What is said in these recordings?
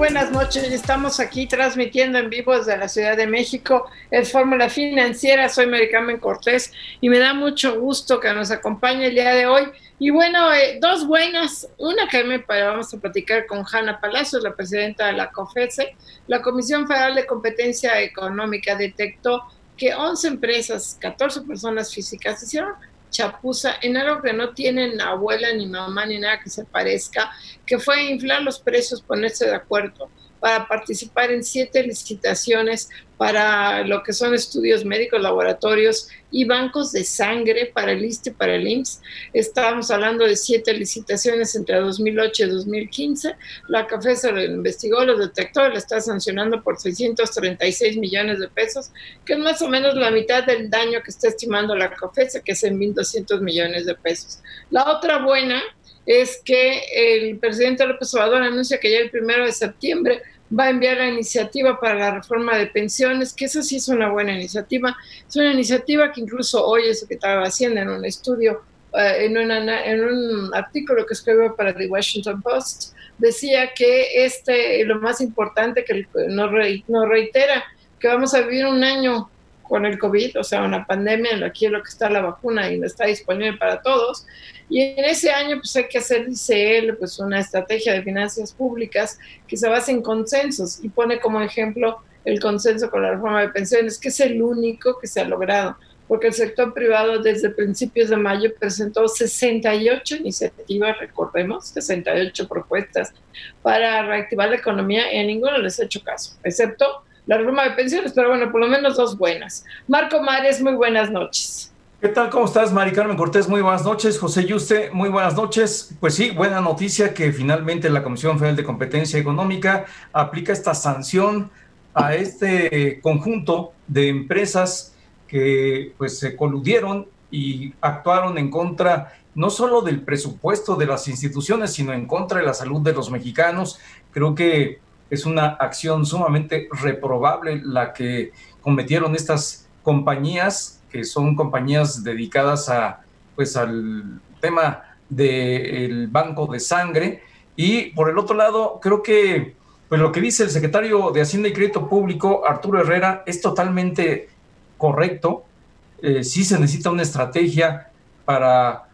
Buenas noches. Estamos aquí transmitiendo en vivo desde la Ciudad de México. Es Fórmula Financiera. Soy Maricarmen Cortés y me da mucho gusto que nos acompañe el día de hoy. Y bueno, eh, dos buenas. Una que me vamos a platicar con Hanna Palacios, la presidenta de la COFESE. La Comisión Federal de Competencia Económica detectó que 11 empresas, 14 personas físicas hicieron chapuza en algo que no tienen abuela ni mamá ni nada que se parezca, que fue inflar los precios, ponerse de acuerdo para participar en siete licitaciones para lo que son estudios médicos, laboratorios y bancos de sangre para el ISTE para el IMSS. Estábamos hablando de siete licitaciones entre 2008 y 2015. La CAFE se lo investigó, lo detectó, lo está sancionando por 636 millones de pesos, que es más o menos la mitad del daño que está estimando la CAFE, que es en 1.200 millones de pesos. La otra buena es que el presidente López Obrador anuncia que ya el primero de septiembre va a enviar la iniciativa para la reforma de pensiones, que esa sí es una buena iniciativa. Es una iniciativa que incluso hoy lo que estaba haciendo en un estudio, eh, en, en, un artículo que escribió para The Washington Post, decía que este, lo más importante que nos, nos reitera, que vamos a vivir un año con el COVID, o sea, una pandemia, aquí es lo que está la vacuna y no está disponible para todos. Y en ese año, pues hay que hacer, dice él, pues una estrategia de finanzas públicas que se base en consensos y pone como ejemplo el consenso con la reforma de pensiones, que es el único que se ha logrado, porque el sector privado desde principios de mayo presentó 68 iniciativas, recordemos, 68 propuestas para reactivar la economía y a ninguno les ha hecho caso, excepto la reforma de pensiones, pero bueno, por lo menos dos buenas. Marco Mares, muy buenas noches. ¿Qué tal? ¿Cómo estás, Mari Carmen Cortés? Muy buenas noches. José Yuste, muy buenas noches. Pues sí, buena noticia que finalmente la Comisión Federal de Competencia Económica aplica esta sanción a este conjunto de empresas que pues se coludieron y actuaron en contra no solo del presupuesto de las instituciones, sino en contra de la salud de los mexicanos. Creo que es una acción sumamente reprobable la que cometieron estas compañías, que son compañías dedicadas a, pues, al tema del banco de sangre. Y por el otro lado, creo que pues lo que dice el secretario de Hacienda y Crédito Público, Arturo Herrera, es totalmente correcto. Eh, sí se necesita una estrategia para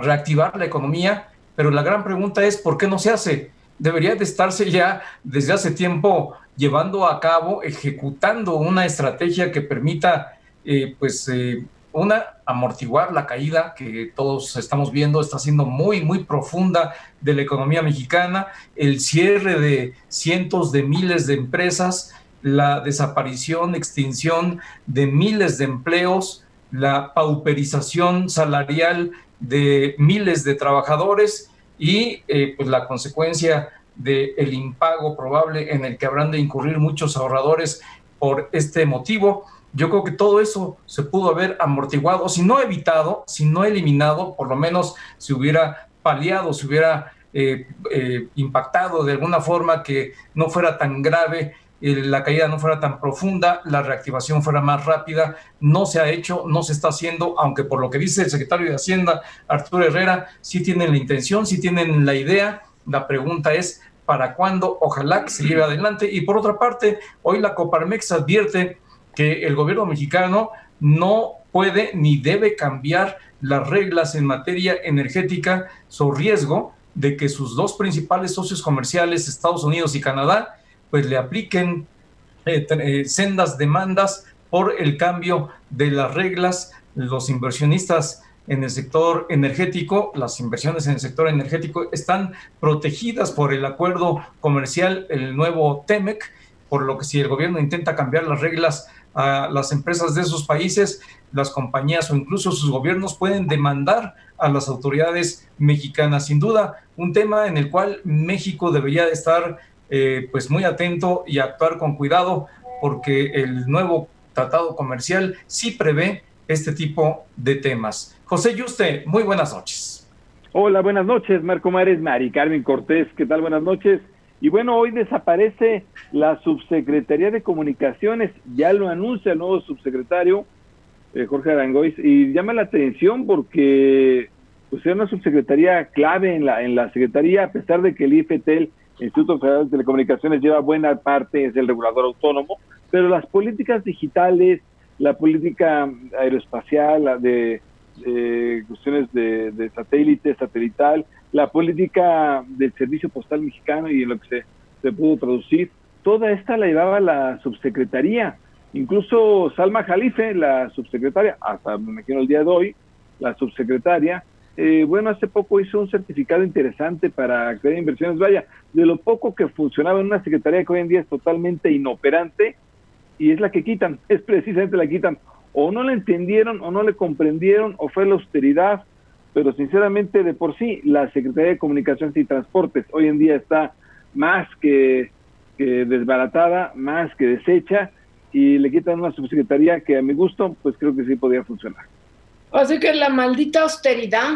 reactivar la economía, pero la gran pregunta es, ¿por qué no se hace? Debería de estarse ya desde hace tiempo llevando a cabo, ejecutando una estrategia que permita, eh, pues, eh, una, amortiguar la caída que todos estamos viendo, está siendo muy, muy profunda de la economía mexicana, el cierre de cientos de miles de empresas, la desaparición, extinción de miles de empleos, la pauperización salarial de miles de trabajadores y eh, pues la consecuencia del el impago probable en el que habrán de incurrir muchos ahorradores por este motivo. Yo creo que todo eso se pudo haber amortiguado, si no evitado, si no eliminado, por lo menos se hubiera paliado, se hubiera eh, eh, impactado de alguna forma que no fuera tan grave la caída no fuera tan profunda, la reactivación fuera más rápida. No se ha hecho, no se está haciendo, aunque por lo que dice el secretario de Hacienda, Arturo Herrera, sí tienen la intención, sí tienen la idea. La pregunta es, ¿para cuándo? Ojalá que se lleve adelante. Y por otra parte, hoy la Coparmex advierte que el gobierno mexicano no puede ni debe cambiar las reglas en materia energética, su riesgo de que sus dos principales socios comerciales, Estados Unidos y Canadá, pues le apliquen eh, eh, sendas demandas por el cambio de las reglas. Los inversionistas en el sector energético, las inversiones en el sector energético están protegidas por el acuerdo comercial, el nuevo TEMEC, por lo que si el gobierno intenta cambiar las reglas a las empresas de esos países, las compañías o incluso sus gobiernos pueden demandar a las autoridades mexicanas. Sin duda, un tema en el cual México debería de estar eh, pues muy atento y actuar con cuidado porque el nuevo tratado comercial sí prevé este tipo de temas. José Yuste, muy buenas noches. Hola, buenas noches, Marco Mares, Mari Carmen Cortés, ¿qué tal? Buenas noches. Y bueno, hoy desaparece la Subsecretaría de Comunicaciones, ya lo anuncia el nuevo subsecretario, eh, Jorge Arangois, y llama la atención porque pues, era una subsecretaría clave en la, en la Secretaría, a pesar de que el IFETEL, Instituto Federal de Telecomunicaciones, lleva buena parte, es el regulador autónomo, pero las políticas digitales, la política aeroespacial, la de, cuestiones de, de satélite, satelital, la política del Servicio Postal Mexicano y en lo que se, pudo traducir, toda esta la llevaba la subsecretaría. Incluso Salma Jalife, la subsecretaria, hasta me imagino el día de hoy, la subsecretaria, eh, bueno, hace poco hizo un certificado interesante para crear inversiones. Vaya, de lo poco que funcionaba en una secretaría que hoy en día es totalmente inoperante y es la que quitan, es precisamente la que quitan. O no la entendieron, o no le comprendieron, o fue la austeridad, pero sinceramente de por sí la Secretaría de Comunicaciones y Transportes hoy en día está más que, desbaratada, más que deshecha y le quitan una subsecretaría que a mi gusto pues creo que sí podría funcionar. Así que la maldita austeridad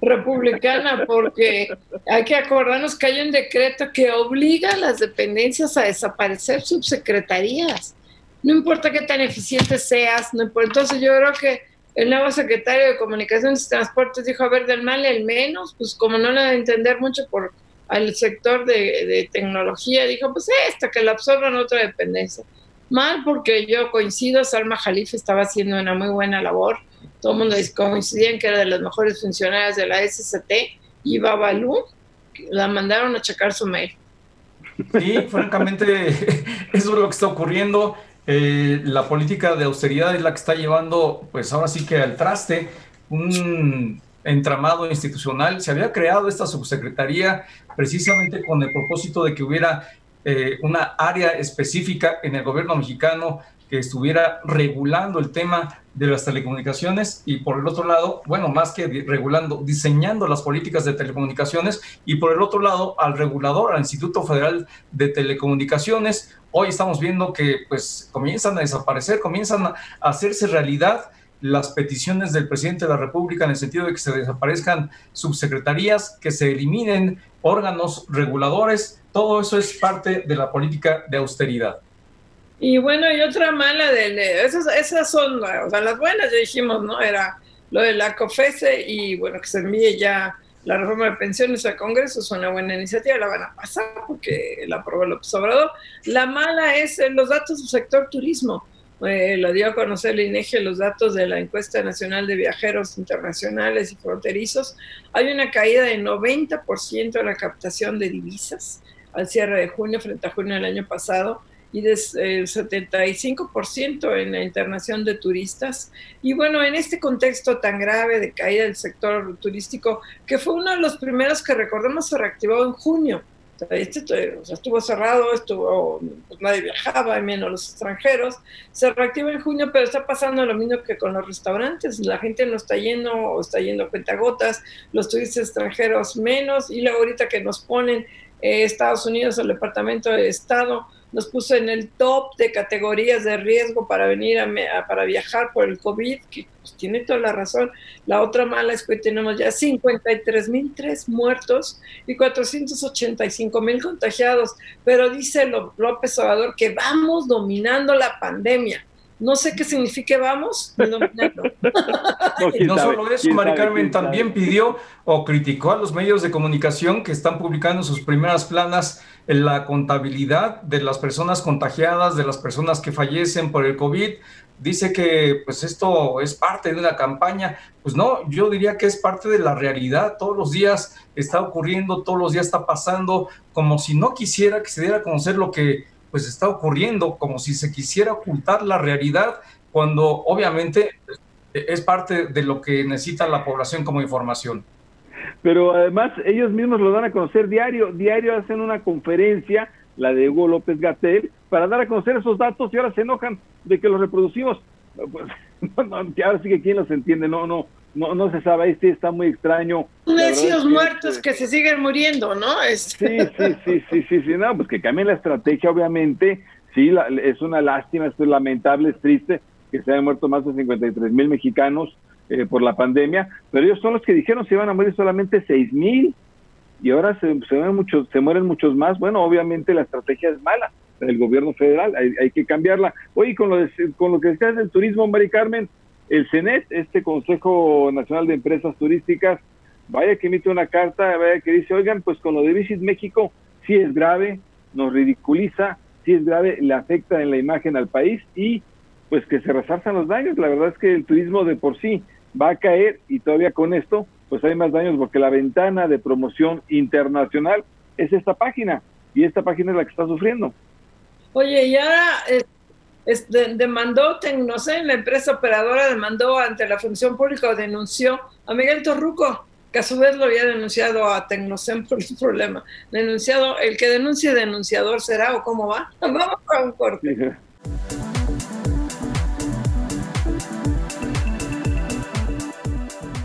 republicana, porque hay que acordarnos que hay un decreto que obliga a las dependencias a desaparecer subsecretarías. No importa qué tan eficiente seas. Entonces yo creo que el nuevo secretario de Comunicaciones y Transportes dijo, a ver, del mal el menos, pues como no da a entender mucho por al sector de, tecnología, dijo, pues esta, que la absorban otra dependencia. Mal porque yo coincido, Salma Jalife estaba haciendo una muy buena labor, todo el mundo coincidía en que era de las mejores funcionarias de la SST, y Babalú la mandaron a checar su mail. Sí, francamente, eso es lo que está ocurriendo. Eh, la política de austeridad es la que está llevando, pues ahora sí que al traste, un entramado institucional. Se había creado esta subsecretaría precisamente con el propósito de que hubiera eh, una área específica en el gobierno mexicano que estuviera regulando el tema de las telecomunicaciones y por el otro lado, bueno, más que regulando, diseñando las políticas de telecomunicaciones y por el otro lado al regulador, al Instituto Federal de Telecomunicaciones. Hoy estamos viendo que pues comienzan a desaparecer, comienzan a hacerse realidad las peticiones del presidente de la República en el sentido de que se desaparezcan subsecretarías, que se eliminen órganos reguladores, todo eso es parte de la política de austeridad. Y bueno, y otra mala de esas, esas son, o sea, las buenas ya dijimos, ¿no? Era lo de la COFESE y bueno, que se envíe ya la reforma de pensiones al Congreso, es una buena iniciativa, la van a pasar porque la aprobó López Obrador. La mala es los datos del sector turismo. Eh, lo dio a conocer el INEGI los datos de la encuesta nacional de viajeros internacionales y fronterizos. Hay una caída de 90% de la captación de divisas al cierre de junio frente a junio del año pasado y de eh, 75% en la internación de turistas. Y bueno, en este contexto tan grave de caída del sector turístico, que fue uno de los primeros que recordemos se reactivó en junio. Este, estuvo cerrado, estuvo, pues nadie viajaba, menos los extranjeros. Se reactiva en junio, pero está pasando lo mismo que con los restaurantes. La gente no está yendo o está yendo a cuentagotas, los turistas extranjeros menos. Y luego ahorita que nos ponen eh, Estados Unidos, el Departamento de Estado, nos puso en el top de categorías de riesgo para venir a, para viajar por el COVID, que pues, tiene toda la razón. La otra mala es que tenemos ya 53.003 muertos y 485.000 contagiados, pero dice López Obrador que vamos dominando la pandemia. No sé qué significa vamos, no, no solo eso, Mari Carmen también pidió o criticó a los medios de comunicación que están publicando sus primeras planas en la contabilidad de las personas contagiadas, de las personas que fallecen por el COVID. Dice que pues esto es parte de una campaña. Pues no, yo diría que es parte de la realidad. Todos los días está ocurriendo, todos los días está pasando, como si no quisiera que se diera a conocer lo que pues está ocurriendo como si se quisiera ocultar la realidad cuando obviamente es parte de lo que necesita la población como información. Pero además ellos mismos lo dan a conocer diario, diario hacen una conferencia la de Hugo López Gatel, para dar a conocer esos datos y ahora se enojan de que los reproducimos. Pues, ahora sí que quién los entiende, no, no, no, no se sabe, este está muy extraño. Necios muertos este que se siguen muriendo, ¿no? Sí, sí, sí, sí, sí, sí, no, pues que cambien la estrategia, obviamente, sí, es una lástima, es lamentable, es triste que se hayan muerto más de 53 mil mexicanos eh, por la pandemia, pero ellos son los que dijeron se iban a morir solamente 6 mil y ahora se, se, mueren muchos, se mueren muchos más. Bueno, obviamente la estrategia es mala del gobierno federal, hay, hay que cambiarla. Oye, con lo, con lo que decías del turismo, Mari Carmen, el CENET, este Consejo Nacional de Empresas Turísticas, vaya que emite una carta, vaya que dice, oigan, pues con lo de Visit México sí es grave, nos ridiculiza, sí es grave, le afecta en la imagen al país y pues que se resalzan los daños. La verdad es que el turismo de por sí va a caer y todavía con esto pues hay más daños porque la ventana de promoción internacional es esta página y esta página es la que está sufriendo. Oye, y ahora eh, demandó Tecnocen, la empresa operadora demandó ante la función pública o denunció a Miguel Torruco, que a su vez lo había denunciado a Tecnocen por el problema. Denunciado, el que denuncie denunciador será o cómo va. Vamos a un corte.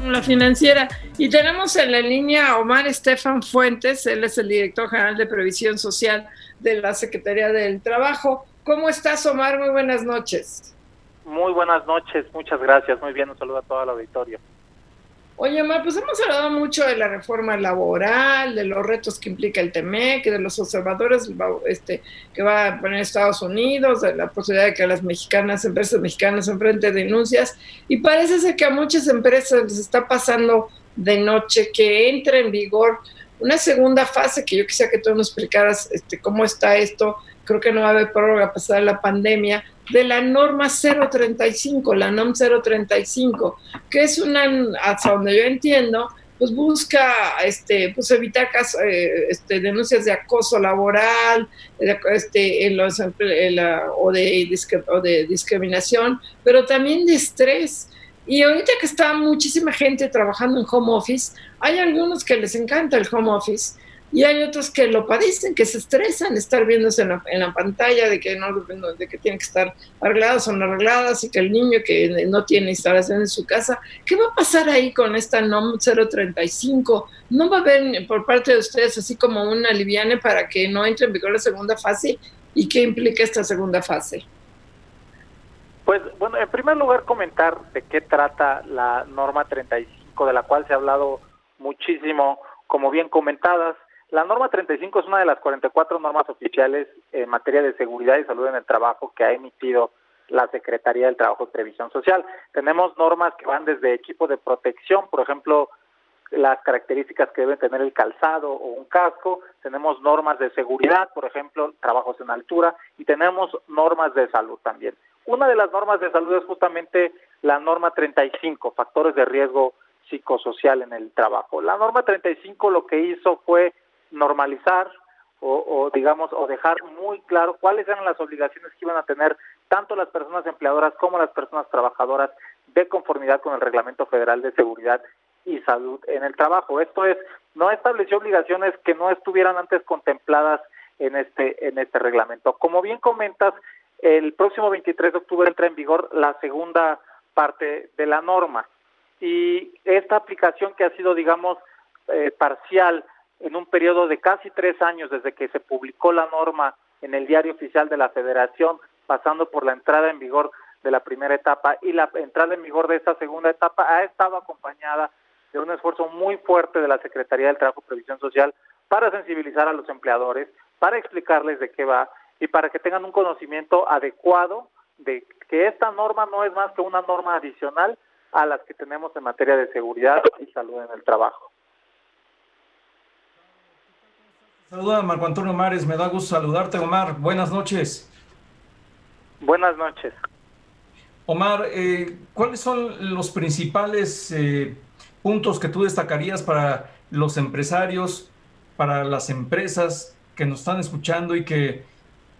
La financiera. Y tenemos en la línea a Omar Estefan Fuentes, él es el director general de Previsión Social de la Secretaría del Trabajo. ¿Cómo estás, Omar? Muy buenas noches. Muy buenas noches, muchas gracias. Muy bien, un saludo a toda la auditorio. Oye, Omar, pues hemos hablado mucho de la reforma laboral, de los retos que implica el TEMEC, de los observadores este, que va a poner Estados Unidos, de la posibilidad de que las mexicanas, empresas mexicanas enfrenten denuncias. Y parece ser que a muchas empresas les está pasando de noche que entre en vigor una segunda fase que yo quisiera que tú nos explicaras este, cómo está esto creo que no va a haber prórroga a pesar de la pandemia, de la norma 035, la NOM 035, que es una, hasta donde yo entiendo, pues busca este, pues evitar eh, este, denuncias de acoso laboral este, en los, o, de, o de discriminación, pero también de estrés. Y ahorita que está muchísima gente trabajando en home office, hay algunos que les encanta el home office y hay otros que lo padecen, que se estresan estar viéndose en la, pantalla de que no de que tienen que estar arregladas o no arregladas y que el niño que no tiene instalación en su casa, ¿qué va a pasar ahí con esta NOM 035? ¿No va a haber por parte de ustedes así como una liviane para que no entre en vigor la segunda fase? ¿Y qué implica esta segunda fase? Pues bueno, en primer lugar comentar de qué trata la norma 35, de la cual se ha hablado muchísimo, como bien comentadas, la norma 35 es una de las 44 normas oficiales en materia de seguridad y salud en el trabajo que ha emitido la Secretaría del Trabajo y Previsión Social. Tenemos normas que van desde equipo de protección, por ejemplo, las características que deben tener el calzado o un casco, tenemos normas de seguridad, por ejemplo, trabajos en altura, y tenemos normas de salud también. Una de las normas de salud es justamente la norma 35, factores de riesgo psicosocial en el trabajo. La norma 35 lo que hizo fue normalizar o, digamos o dejar muy claro cuáles eran las obligaciones que iban a tener tanto las personas empleadoras como las personas trabajadoras de conformidad con el Reglamento Federal de Seguridad y Salud en el Trabajo. Esto es, no estableció obligaciones que no estuvieran antes contempladas en este en este reglamento. Como bien comentas, el próximo 23 de octubre entra en vigor la segunda parte de la norma y esta aplicación que ha sido, digamos, eh, parcial en un periodo de casi tres años desde que se publicó la norma en el diario oficial de la Federación, pasando por la entrada en vigor de la primera etapa y la entrada en vigor de esta segunda etapa, ha estado acompañada de un esfuerzo muy fuerte de la Secretaría del Trabajo y Previsión Social para sensibilizar a los empleadores, para explicarles de qué va y para que tengan un conocimiento adecuado de que esta norma no es más que una norma adicional a las que tenemos en materia de seguridad y salud en el trabajo. Saluda Marco Antonio Mares, me da gusto saludarte, Omar. Buenas noches. Buenas noches. Omar, eh, ¿cuáles son los principales eh, puntos que tú destacarías para los empresarios, para las empresas que nos están escuchando y que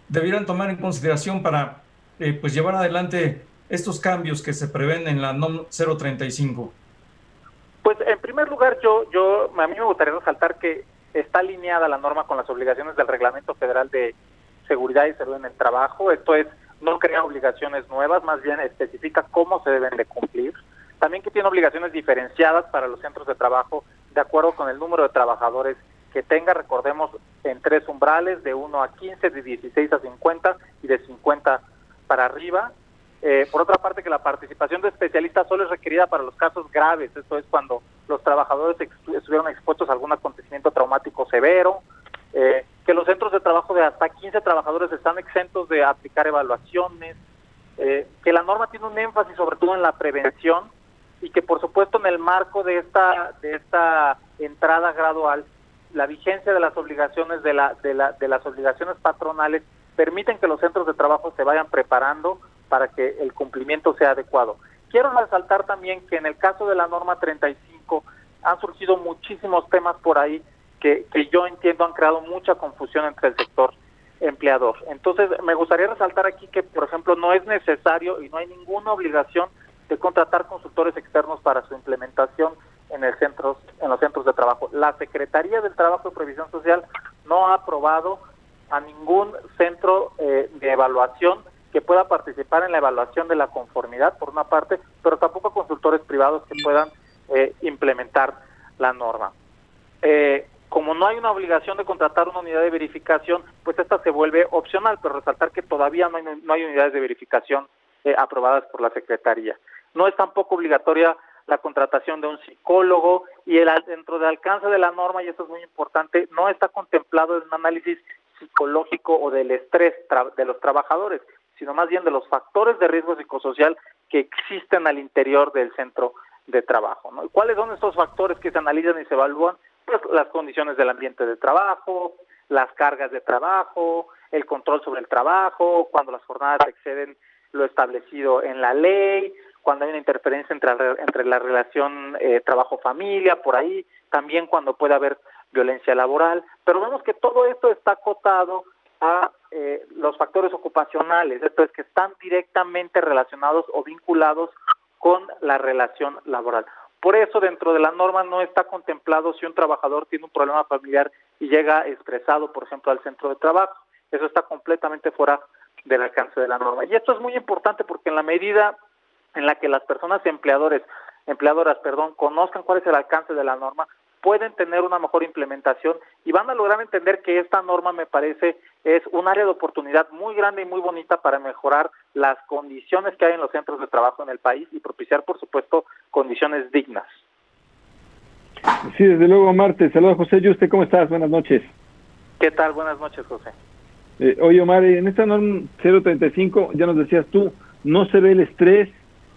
debieran tomar en consideración para eh, pues llevar adelante estos cambios que se prevén en la NOM 035? Pues en primer lugar, yo, yo a mí me gustaría resaltar que está alineada la norma con las obligaciones del Reglamento Federal de Seguridad y Salud en el Trabajo. Esto es, no crea obligaciones nuevas, más bien especifica cómo se deben de cumplir. También que tiene obligaciones diferenciadas para los centros de trabajo de acuerdo con el número de trabajadores que tenga, recordemos, en tres umbrales, de 1 a 15, de 16 a 50 y de 50 para arriba. Eh, por otra parte, que la participación de especialistas solo es requerida para los casos graves, esto es cuando los trabajadores estuvieron expuestos a algún acontecimiento traumático severo, eh, que los centros de trabajo de hasta 15 trabajadores están exentos de aplicar evaluaciones, eh, que la norma tiene un énfasis sobre todo en la prevención y que por supuesto en el marco de esta de esta entrada gradual la vigencia de las obligaciones de la, de la de las obligaciones patronales permiten que los centros de trabajo se vayan preparando para que el cumplimiento sea adecuado. Quiero resaltar también que en el caso de la norma 35 han surgido muchísimos temas por ahí que, yo entiendo han creado mucha confusión entre el sector empleador. Entonces, me gustaría resaltar aquí que, por ejemplo, no es necesario y no hay ninguna obligación de contratar consultores externos para su implementación en el centros, en los centros de trabajo. La Secretaría del Trabajo y Previsión Social no ha aprobado a ningún centro eh, de evaluación que pueda participar en la evaluación de la conformidad, por una parte, pero tampoco consultores privados que puedan eh, implementar la norma. Eh, como no hay una obligación de contratar una unidad de verificación, pues esta se vuelve opcional, pero resaltar que todavía no hay, no hay unidades de verificación eh, aprobadas por la Secretaría. No es tampoco obligatoria la contratación de un psicólogo y el, dentro del alcance de la norma, y esto es muy importante, no está contemplado el análisis psicológico o del estrés de los trabajadores sino más bien de los factores de riesgo psicosocial que existen al interior del centro de trabajo. ¿no? ¿Cuáles son estos factores que se analizan y se evalúan? Pues las condiciones del ambiente de trabajo, las cargas de trabajo, el control sobre el trabajo, cuando las jornadas exceden lo establecido en la ley, cuando hay una interferencia entre, entre la relación eh, trabajo-familia, por ahí, también cuando puede haber violencia laboral, pero vemos que todo esto está acotado a eh, los factores ocupacionales, esto es que están directamente relacionados o vinculados con la relación laboral. Por eso dentro de la norma no está contemplado si un trabajador tiene un problema familiar y llega expresado, por ejemplo, al centro de trabajo. Eso está completamente fuera del alcance de la norma. Y esto es muy importante porque en la medida en la que las personas empleadores, empleadoras, perdón, conozcan cuál es el alcance de la norma, pueden tener una mejor implementación y van a lograr entender que esta norma me parece es un área de oportunidad muy grande y muy bonita para mejorar las condiciones que hay en los centros de trabajo en el país y propiciar, por supuesto, condiciones dignas. Sí, desde luego, Marte. Saludos, José Yuste. ¿Cómo estás? Buenas noches. ¿Qué tal? Buenas noches, José. Eh, oye, Omar, en esta norma 035, ya nos decías tú, no se ve el estrés,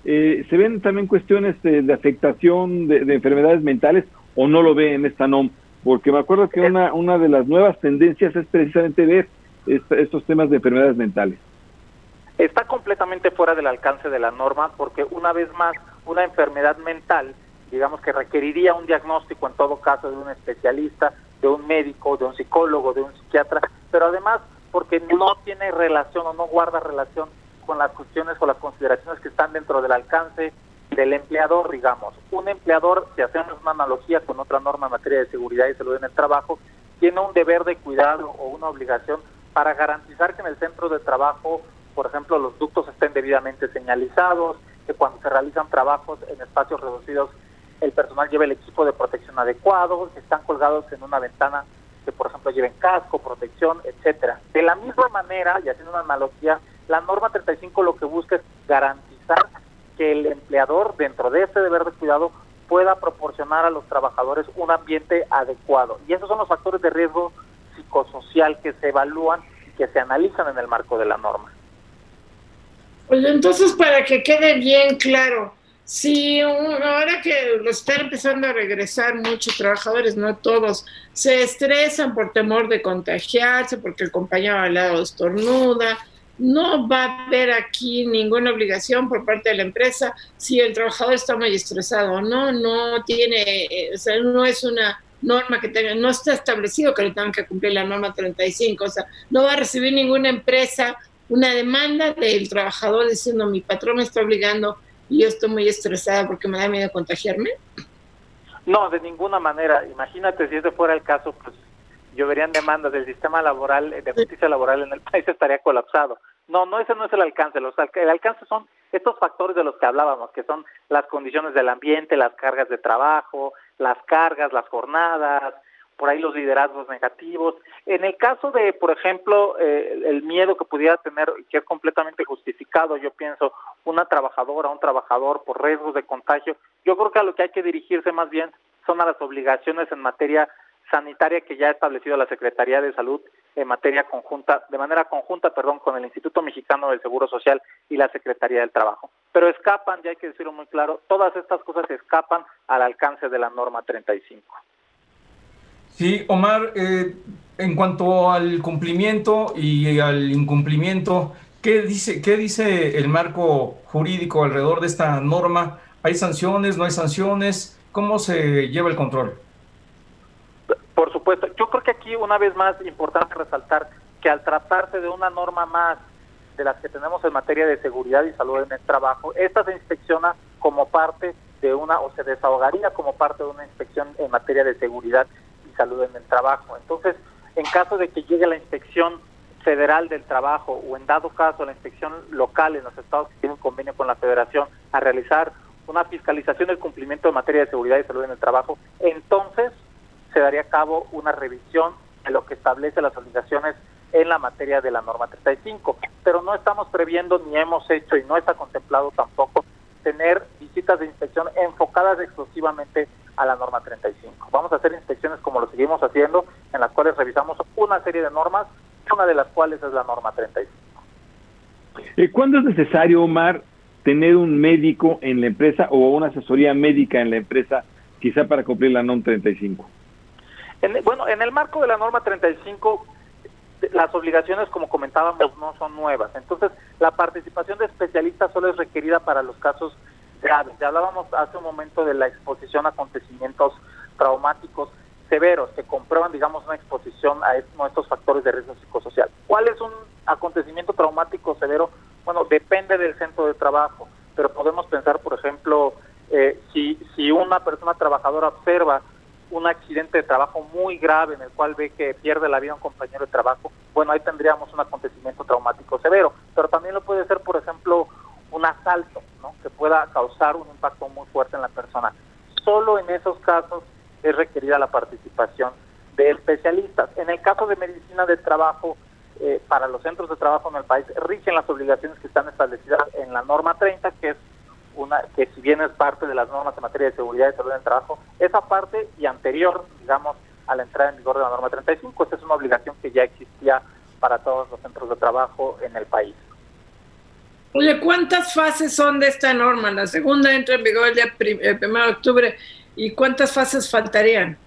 eh, se ven también cuestiones de, afectación de, enfermedades mentales o no lo ve en esta NOM? Porque me acuerdo que una, una de las nuevas tendencias es precisamente ver estos temas de enfermedades mentales. Está completamente fuera del alcance de la norma porque una vez más una enfermedad mental, digamos que requeriría un diagnóstico en todo caso de un especialista, de un médico, de un psicólogo, de un psiquiatra, pero además porque no tiene relación o no guarda relación con las cuestiones o las consideraciones que están dentro del alcance del empleador, digamos. Un empleador, si hacemos una analogía con otra norma en materia de seguridad y salud en el trabajo, tiene un deber de cuidado o una obligación para garantizar que en el centro de trabajo, por ejemplo, los ductos estén debidamente señalizados, que cuando se realizan trabajos en espacios reducidos, el personal lleve el equipo de protección adecuado, que están colgados en una ventana que, por ejemplo, lleven casco, protección, etcétera. De la misma manera, y haciendo una analogía, la norma 35 lo que busca es garantizar que el empleador, dentro de ese deber de cuidado, pueda proporcionar a los trabajadores un ambiente adecuado. Y esos son los factores de riesgo psicosocial que se evalúan y que se analizan en el marco de la norma. Pues entonces, para que quede bien claro, si ahora que lo están empezando a regresar muchos trabajadores, no todos, se estresan por temor de contagiarse, porque el compañero al lado estornuda, no va a haber aquí ninguna obligación por parte de la empresa si el trabajador está muy estresado no, no tiene, eh, o sea, no es una norma que tenga, no está establecido que le tengan que cumplir la norma 35, o sea, no va a recibir ninguna empresa una demanda del trabajador diciendo mi patrón me está obligando y yo estoy muy estresada porque me da miedo contagiarme. No, de ninguna manera. Imagínate si ese fuera el caso, pues lloverían demandas del sistema laboral, de justicia laboral en el país estaría colapsado. No, no, ese no es el alcance. Los, el alcance son estos factores de los que hablábamos, que son las condiciones del ambiente, las cargas de trabajo, las cargas, las jornadas, por ahí los liderazgos negativos. En el caso de, por ejemplo, eh, el miedo que pudiera tener, que es completamente justificado, yo pienso, una trabajadora, un trabajador por riesgos de contagio, yo creo que a lo que hay que dirigirse más bien son a las obligaciones en materia sanitaria que ya ha establecido la Secretaría de Salud en materia conjunta, de manera conjunta, perdón, con el Instituto Mexicano del Seguro Social y la Secretaría del Trabajo. Pero escapan, ya hay que decirlo muy claro, todas estas cosas escapan al alcance de la norma 35. Sí, Omar, eh, en cuanto al cumplimiento y al incumplimiento, ¿qué dice, ¿qué dice el marco jurídico alrededor de esta norma? ¿Hay sanciones, no hay sanciones? ¿Cómo se lleva el control? Por supuesto, yo creo que aquí una vez más importante resaltar que al tratarse de una norma más de las que tenemos en materia de seguridad y salud en el trabajo, esta se inspecciona como parte de una o se desahogaría como parte de una inspección en materia de seguridad salud en el trabajo. Entonces, en caso de que llegue la inspección federal del trabajo o en dado caso la inspección local en los estados que tienen convenio con la federación a realizar una fiscalización del cumplimiento de materia de seguridad y salud en el trabajo, entonces se daría a cabo una revisión de lo que establece las obligaciones en la materia de la norma 35. Pero no estamos previendo ni hemos hecho y no está contemplado tampoco tener visitas de inspección enfocadas exclusivamente a la norma 35. Vamos a hacer inspecciones como lo seguimos haciendo, en las cuales revisamos una serie de normas, una de las cuales es la norma 35. Eh, ¿Cuándo es necesario, Omar, tener un médico en la empresa o una asesoría médica en la empresa, quizá para cumplir la norma 35? Bueno, en el marco de la norma 35, las obligaciones, como comentábamos, no son nuevas. Entonces, la participación de especialistas solo es requerida para los casos ya hablábamos hace un momento de la exposición a acontecimientos traumáticos severos que comprueban, digamos, una exposición a estos factores de riesgo psicosocial. ¿Cuál es un acontecimiento traumático severo? Bueno, depende del centro de trabajo, pero podemos pensar, por ejemplo, eh, si, si una persona trabajadora observa un accidente de trabajo muy grave en el cual ve que pierde la vida un compañero de trabajo, bueno, ahí tendríamos un acontecimiento traumático severo, pero también lo puede ser, por ejemplo, un asalto, ¿no? que pueda causar un impacto muy fuerte en la persona. Solo en esos casos es requerida la participación de especialistas. En el caso de medicina de trabajo, eh, para los centros de trabajo en el país, rigen las obligaciones que están establecidas en la norma 30, que es una que si bien es parte de las normas en materia de seguridad y salud en el trabajo, esa parte y anterior, digamos, a la entrada en vigor de la norma 35, esta es una obligación que ya existía para todos los centros de trabajo en el país. Oye, ¿cuántas fases son de esta norma? La segunda entra en vigor el día 1 de octubre. ¿Y cuántas fases faltarían?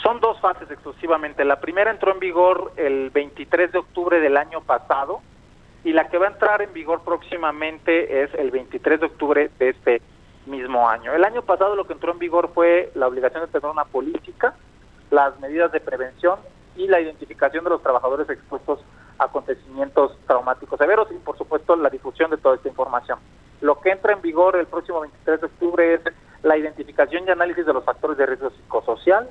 Son dos fases exclusivamente. La primera entró en vigor el 23 de octubre del año pasado y la que va a entrar en vigor próximamente es el 23 de octubre de este mismo año. El año pasado lo que entró en vigor fue la obligación de tener una política, las medidas de prevención y la identificación de los trabajadores expuestos acontecimientos traumáticos severos y por supuesto la difusión de toda esta información. Lo que entra en vigor el próximo 23 de octubre es la identificación y análisis de los factores de riesgo psicosocial,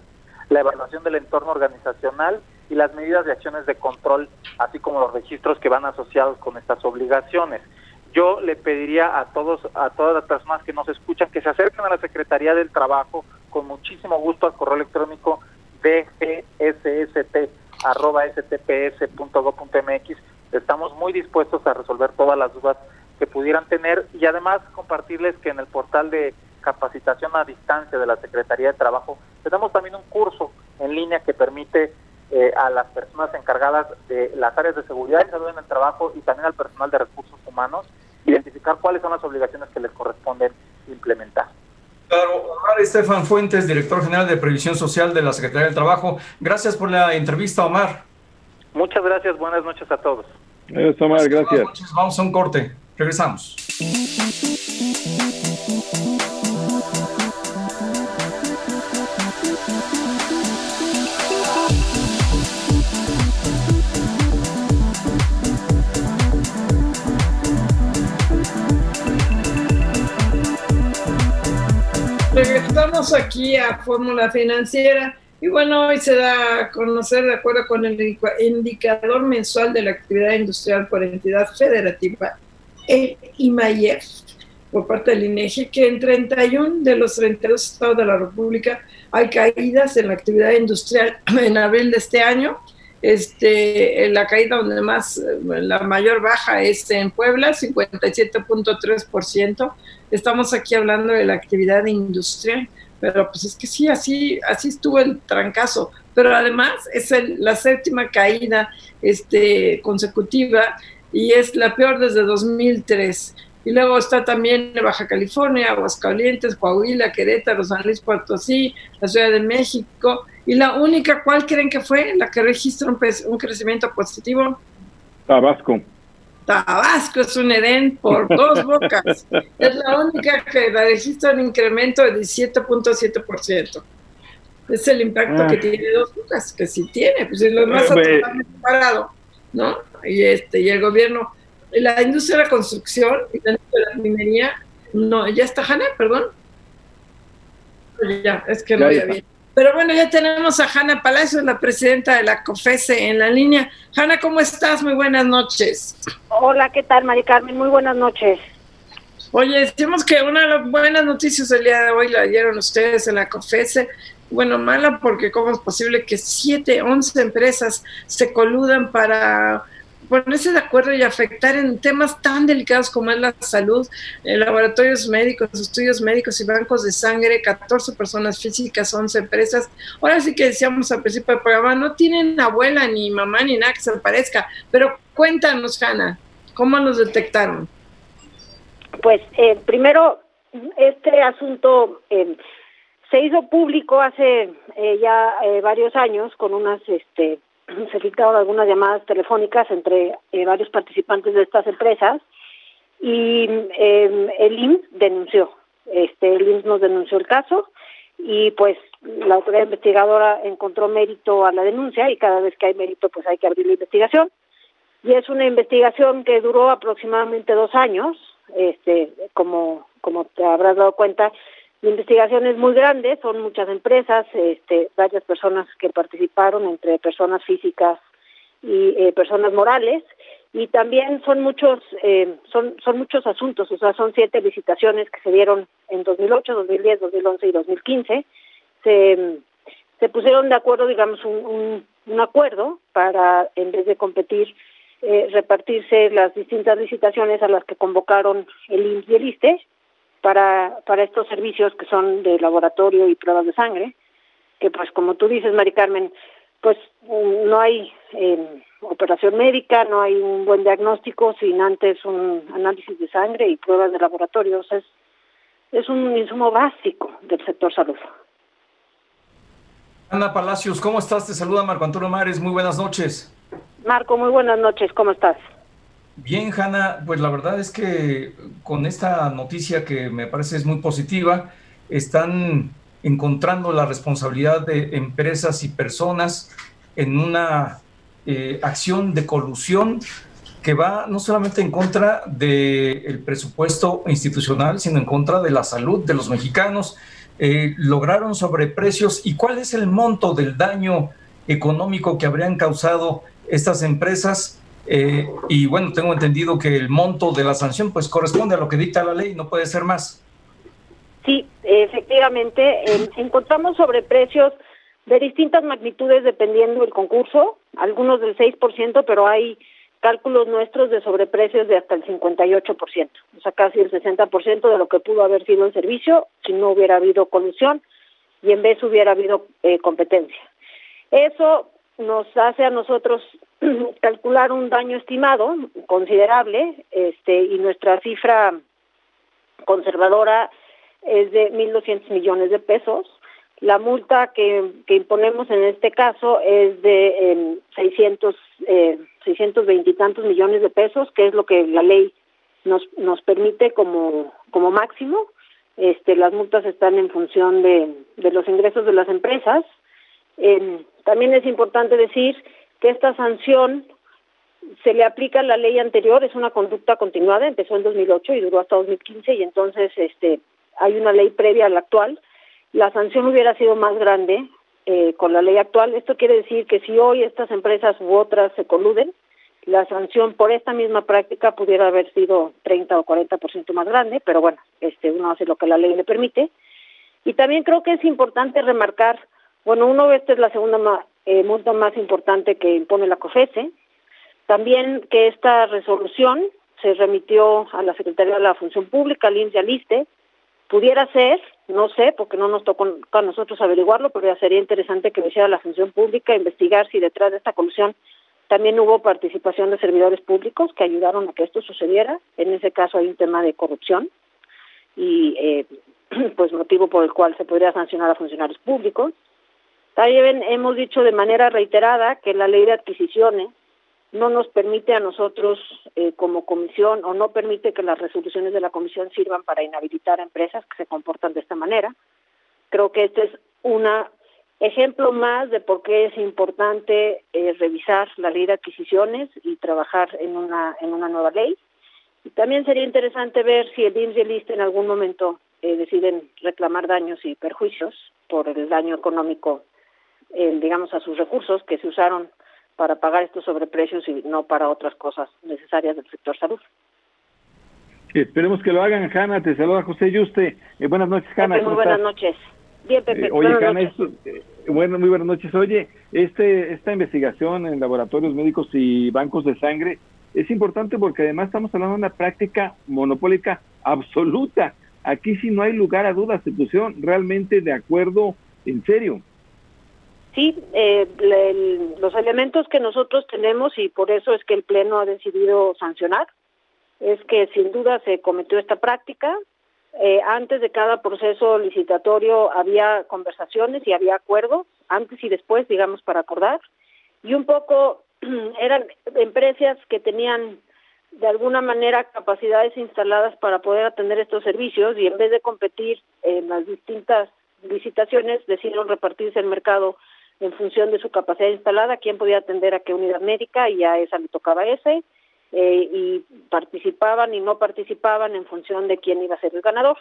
la evaluación del entorno organizacional y las medidas de acciones de control, así como los registros que van asociados con estas obligaciones. Yo le pediría a todos, a todas las personas que nos escuchan, que se acerquen a la Secretaría del Trabajo con muchísimo gusto al correo electrónico dgsst arroba stps.go.mx. Estamos muy dispuestos a resolver todas las dudas que pudieran tener y además compartirles que en el portal de capacitación a distancia de la Secretaría de Trabajo tenemos también un curso en línea que permite eh, a las personas encargadas de las áreas de seguridad y salud en el trabajo y también al personal de recursos humanos identificar cuáles son las obligaciones que les corresponden implementar. Claro, Omar Estefan Fuentes, director general de Previsión Social de la Secretaría del Trabajo. Gracias por la entrevista, Omar. Muchas gracias, buenas noches a todos. Adiós, Omar, gracias. Vamos a un corte, regresamos. Aquí a Fórmula Financiera Y bueno, hoy se da a conocer, de acuerdo con el indicador mensual de la actividad industrial por entidad federativa, el IMAIEF, por parte del INEGI, que en 31 de los 32 estados de la República hay caídas en la actividad industrial en abril de este año. Este, la caída donde más, la mayor baja es en Puebla, 57.3%. Estamos aquí hablando de la actividad industrial pero pues es que sí, así, así estuvo el trancazo. Pero además es la séptima caída este, consecutiva y es la peor desde 2003. Y luego está también Baja California, Aguascalientes, Coahuila, Querétaro, San Luis Potosí, la Ciudad de México. Y la única, ¿cuál creen que fue? La que registra un, un crecimiento positivo. Tabasco. Tabasco es un Edén por dos bocas. es la única que registra un incremento de 17.7%. Es el impacto que ah. tiene dos bocas, que sí tiene, pues es lo más eh, parado, ¿no? Y, este, y el gobierno, la industria de la construcción y la minería, no, ya está Jana, perdón. Ya, es que no había bien. Pero bueno, ya tenemos a Hanna Palacios, la presidenta de la COFESE, en la línea. Hanna, ¿cómo estás? Muy buenas noches. Hola, ¿qué tal, Mari Carmen? Muy buenas noches. Oye, decimos que una de las buenas noticias del día de hoy la dieron ustedes en la COFESE. Bueno, mala porque cómo es posible que siete, once empresas se coludan para ponerse de acuerdo y afectar en temas tan delicados como es la salud, laboratorios médicos, estudios médicos y bancos de sangre, 14 personas físicas, 11 empresas. Ahora sí que decíamos al principio del programa, no tienen abuela ni mamá ni nada que se parezca, pero cuéntanos, Hanna, ¿cómo nos detectaron? Pues eh, primero, este asunto eh, se hizo público hace eh, ya varios años con unas este, se filtraron algunas llamadas telefónicas entre eh, varios participantes de estas empresas y eh, el IMSS denunció, este, el IMSS nos denunció el caso y pues la autoridad investigadora encontró mérito a la denuncia y cada vez que hay mérito pues hay que abrir la investigación. Y es una investigación que duró aproximadamente dos años, este, como como te habrás dado cuenta, la investigación es muy grande, son muchas empresas, este, varias personas que participaron, entre personas físicas y eh, personas morales, y también son muchos, eh, son, son muchos asuntos, o sea, son siete licitaciones que se dieron en 2008, 2010, 2011 y 2015. Se, se pusieron de acuerdo, digamos, un, un, acuerdo para, en vez de competir, eh, repartirse las distintas licitaciones a las que convocaron el INS y el ISTE, para, para estos servicios que son de laboratorio y pruebas de sangre, que pues como tú dices, Mari Carmen, pues no hay eh, operación médica, no hay un buen diagnóstico sin antes un análisis de sangre y pruebas de laboratorio. es, es un insumo básico del sector salud. Ana Palacios, ¿cómo estás? Te saluda Marco Antonio Mares, muy buenas noches. Marco, muy buenas noches, ¿cómo estás? Bien, Hanna, pues la verdad es que con esta noticia que me parece es muy positiva, están encontrando la responsabilidad de empresas y personas en una eh, acción de colusión que va no solamente en contra del presupuesto institucional, sino en contra de la salud de los mexicanos. Eh, lograron sobreprecios y cuál es el monto del daño económico que habrían causado estas empresas eh, y bueno, tengo entendido que el monto de la sanción pues corresponde a lo que dicta la ley, no puede ser más. Sí, efectivamente, encontramos sobreprecios de distintas magnitudes dependiendo del concurso, algunos del 6%, pero hay cálculos nuestros de sobreprecios de hasta el 58%, o sea, casi el 60% de lo que pudo haber sido el servicio si no hubiera habido colusión y en vez hubiera habido eh, competencia. Eso nos hace a nosotros calcular un daño estimado considerable, este, y nuestra cifra conservadora es de 1.200 millones de pesos. La multa que, imponemos en este caso es de eh, 600, eh, 620 y tantos millones de pesos, que es lo que la ley nos, nos permite como, como máximo. Este, las multas están en función de, de los ingresos de las empresas. también es importante decir que esta sanción se le aplica a la ley anterior, es una conducta continuada, empezó en 2008 y duró hasta 2015 y entonces este hay una ley previa a la actual. La sanción hubiera sido más grande eh, con la ley actual. Esto quiere decir que si hoy estas empresas u otras se coluden, la sanción por esta misma práctica pudiera haber sido 30 o 40% más grande, pero bueno, este uno hace lo que la ley le permite. Y también creo que es importante remarcar, bueno, uno, esta es la segunda eh, multa más importante que impone la COFESE, también que esta resolución se remitió a la Secretaría de la Función Pública, al ISTE, pudiera ser, no sé, porque no nos tocó a nosotros averiguarlo, pero ya sería interesante que lo hiciera la Función Pública, investigar si detrás de esta colusión también hubo participación de servidores públicos que ayudaron a que esto sucediera. En ese caso hay un tema de corrupción y eh, pues motivo por el cual se podría sancionar a funcionarios públicos. También hemos dicho de manera reiterada que la ley de adquisiciones no nos permite a nosotros eh, como comisión o no permite que las resoluciones de la comisión sirvan para inhabilitar a empresas que se comportan de esta manera. Creo que este es un ejemplo más de por qué es importante eh, revisar la ley de adquisiciones y trabajar en una en una nueva ley. También sería interesante ver si el INS y el en algún momento eh, deciden reclamar daños y perjuicios por el daño económico, digamos, a sus recursos que se usaron para pagar estos sobreprecios y no para otras cosas necesarias del sector salud. Esperemos que lo hagan, Hanna. Te saluda José Yuste. Eh, buenas noches, Hanna. muy buenas noches. Bien, Pepe. Eh, oye, Hanna, eh, bueno, muy buenas noches. Oye, este, esta investigación en laboratorios médicos y bancos de sangre es importante porque además estamos hablando de una práctica monopólica absoluta. Aquí sí no hay lugar a dudas, se pusieron realmente de acuerdo en serio. Sí, eh, los elementos que nosotros tenemos y por eso es que el Pleno ha decidido sancionar es que sin duda se cometió esta práctica. Eh, antes de cada proceso licitatorio había conversaciones y había acuerdos, antes y después, digamos, para acordar. Y un poco eran empresas que tenían de alguna manera capacidades instaladas para poder atender estos servicios y en vez de competir en las distintas licitaciones decidieron repartirse el mercado en función de su capacidad instalada, quién podía atender a qué unidad médica y a esa le tocaba ese, eh, y participaban y no participaban en función de quién iba a ser el ganador.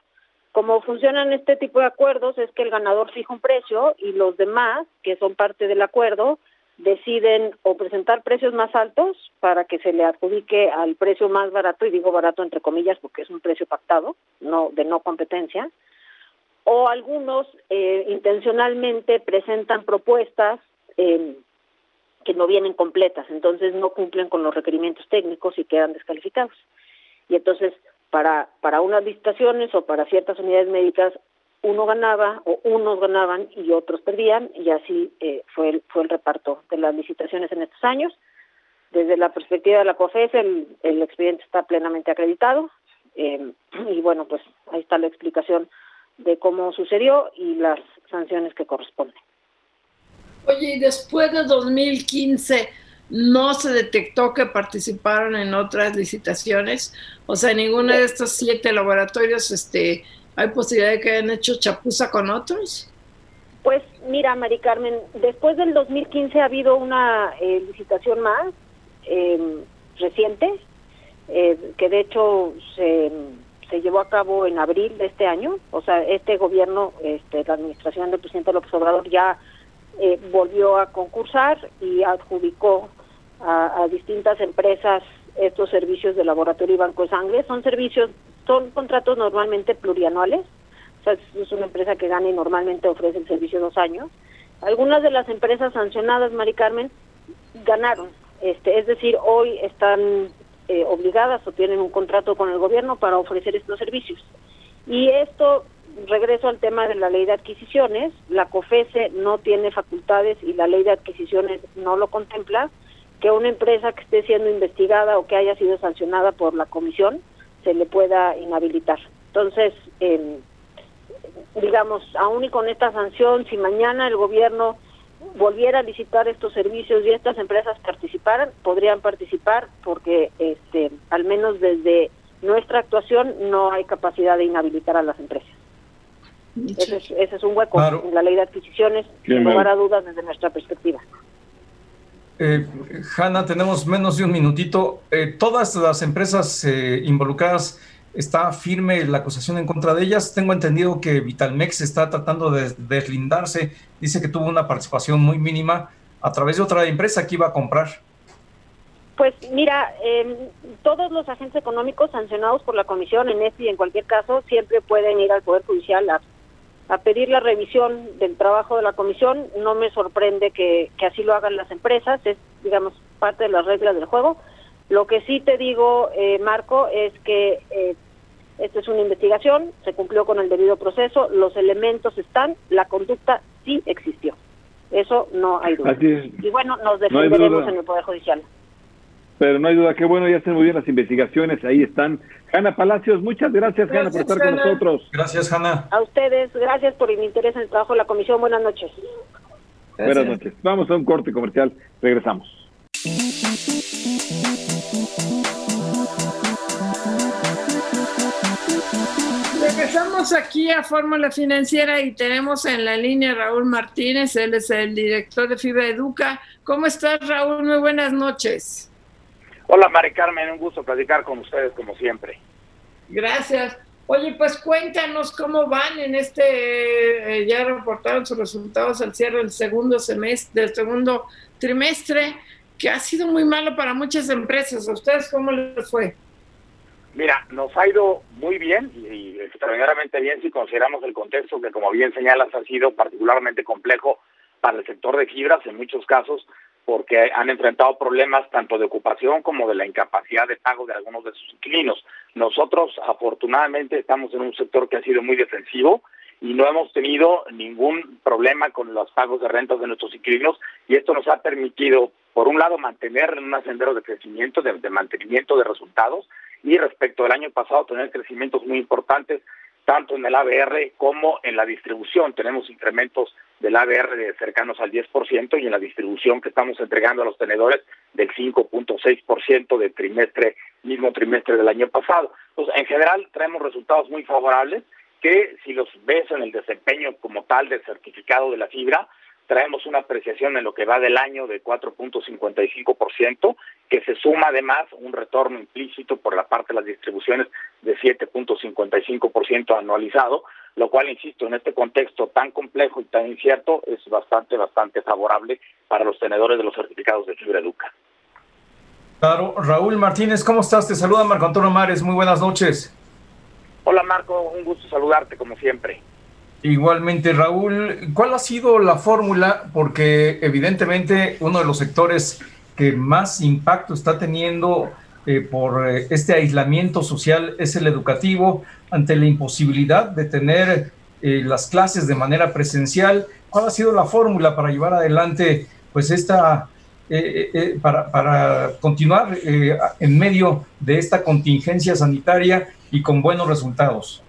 Como funcionan este tipo de acuerdos es que el ganador fija un precio y los demás, que son parte del acuerdo, deciden o presentar precios más altos para que se le adjudique al precio más barato, y digo barato entre comillas porque es un precio pactado, no de no competencia, o algunos eh, intencionalmente presentan propuestas eh, que no vienen completas, entonces no cumplen con los requerimientos técnicos y quedan descalificados. Y entonces, para, para unas licitaciones o para ciertas unidades médicas, uno ganaba o unos ganaban y otros perdían, y así eh, fue, el, fue el reparto de las licitaciones en estos años. Desde la perspectiva de la COFES, el, el expediente está plenamente acreditado, y bueno, pues ahí está la explicación de cómo sucedió y las sanciones que corresponden. Oye, y después de 2015 no se detectó que participaron en otras licitaciones, o sea, ninguna de estos siete laboratorios, este, hay posibilidad de que hayan hecho chapuza con otros. Pues mira, Mari Carmen, después del 2015 ha habido una eh, licitación más em, reciente, eh, que de hecho se se llevó a cabo en abril de este año, o sea, este gobierno, este, la administración del presidente López Obrador ya eh, volvió a concursar y adjudicó a, distintas empresas estos servicios de laboratorio y banco de sangre. Son servicios, son contratos normalmente plurianuales, o sea, es una empresa que gana y normalmente ofrece el servicio dos años. Algunas de las empresas sancionadas, Mari Carmen, ganaron, este, es decir, hoy están eh, obligadas o tienen un contrato con el gobierno para ofrecer estos servicios. Y esto, regreso al tema de la ley de adquisiciones, la COFESE no tiene facultades y la ley de adquisiciones no lo contempla, que una empresa que esté siendo investigada o que haya sido sancionada por la comisión se le pueda inhabilitar. Entonces, digamos, aún y con esta sanción, si mañana el gobierno volviera a licitar estos servicios y estas empresas participaran, podrían participar porque este, al menos desde nuestra actuación no hay capacidad de inhabilitar a las empresas. Ese es, un hueco en la ley de adquisiciones, sin lugar a dudas desde nuestra perspectiva. Eh, Hanna, tenemos menos de un minutito. Eh, todas las empresas eh, involucradas está firme la acusación en contra de ellas. Tengo entendido que Vitalmex está tratando de deslindarse, dice que tuvo una participación muy mínima a través de otra empresa que iba a comprar. Pues mira, em, todos los agentes económicos sancionados por la comisión en este y en cualquier caso siempre pueden ir al Poder Judicial a, pedir la revisión del trabajo de la comisión. No me sorprende que, que así lo hagan las empresas, es digamos parte de las reglas del juego. Lo que sí te digo, eh, Marco, es que eh, esta es una investigación, se cumplió con el debido proceso, los elementos están, la conducta sí existió. Eso no hay duda. Y bueno, nos defenderemos en el Poder Judicial. Pero no hay duda, qué bueno, ya están muy bien las investigaciones, ahí están. Hanna Palacios, muchas gracias, Hanna, por estar con nosotros. Gracias, Hanna. A ustedes, gracias por el interés en el trabajo de la comisión. Buenas noches. Buenas noches. Vamos a un corte comercial, regresamos. Regresamos aquí a Fórmula Financiera y tenemos en la línea Raúl Martínez, él es el director de Fibra Educa. ¿Cómo estás, Raúl? Muy buenas noches. Hola, Mari Carmen, un gusto platicar con ustedes como siempre. Gracias. Oye, pues cuéntanos cómo van en este, eh, ya reportaron sus resultados al cierre del segundo semestre, del segundo trimestre que ha sido muy malo para muchas empresas. ¿A ustedes cómo les fue? Mira, nos ha ido muy bien y, extraordinariamente bien si consideramos el contexto que, como bien señalas, ha sido particularmente complejo para el sector de fibras en muchos casos porque han enfrentado problemas tanto de ocupación como de la incapacidad de pago de algunos de sus inquilinos. Nosotros, afortunadamente, estamos en un sector que ha sido muy defensivo y no hemos tenido ningún problema con los pagos de rentas de nuestros inquilinos y esto nos ha permitido, por un lado, mantener en un sendero de crecimiento, de, mantenimiento de resultados y respecto al año pasado tener crecimientos muy importantes tanto en el ABR como en la distribución. Tenemos incrementos del ABR de cercanos al 10% y en la distribución que estamos entregando a los tenedores del 5.6% del trimestre, mismo trimestre del año pasado. Entonces, en general, traemos resultados muy favorables que si los ves en el desempeño como tal del certificado de la fibra, traemos una apreciación en lo que va del año de 4.55%, que se suma además un retorno implícito por la parte de las distribuciones de 7.55% anualizado, lo cual, insisto, en este contexto tan complejo y tan incierto, es bastante, bastante favorable para los tenedores de los certificados de fibra educa. Claro, Raúl Martínez, ¿cómo estás? Te saluda Marco Antonio Mares, muy buenas noches. Hola Marco, un gusto saludarte como siempre. Igualmente, Raúl, ¿cuál ha sido la fórmula? Porque evidentemente uno de los sectores que más impacto está teniendo eh, por eh, este aislamiento social es el educativo, ante la imposibilidad de tener eh, las clases de manera presencial. ¿Cuál ha sido la fórmula para llevar adelante pues esta para, para, continuar en medio de esta contingencia sanitaria y con buenos resultados?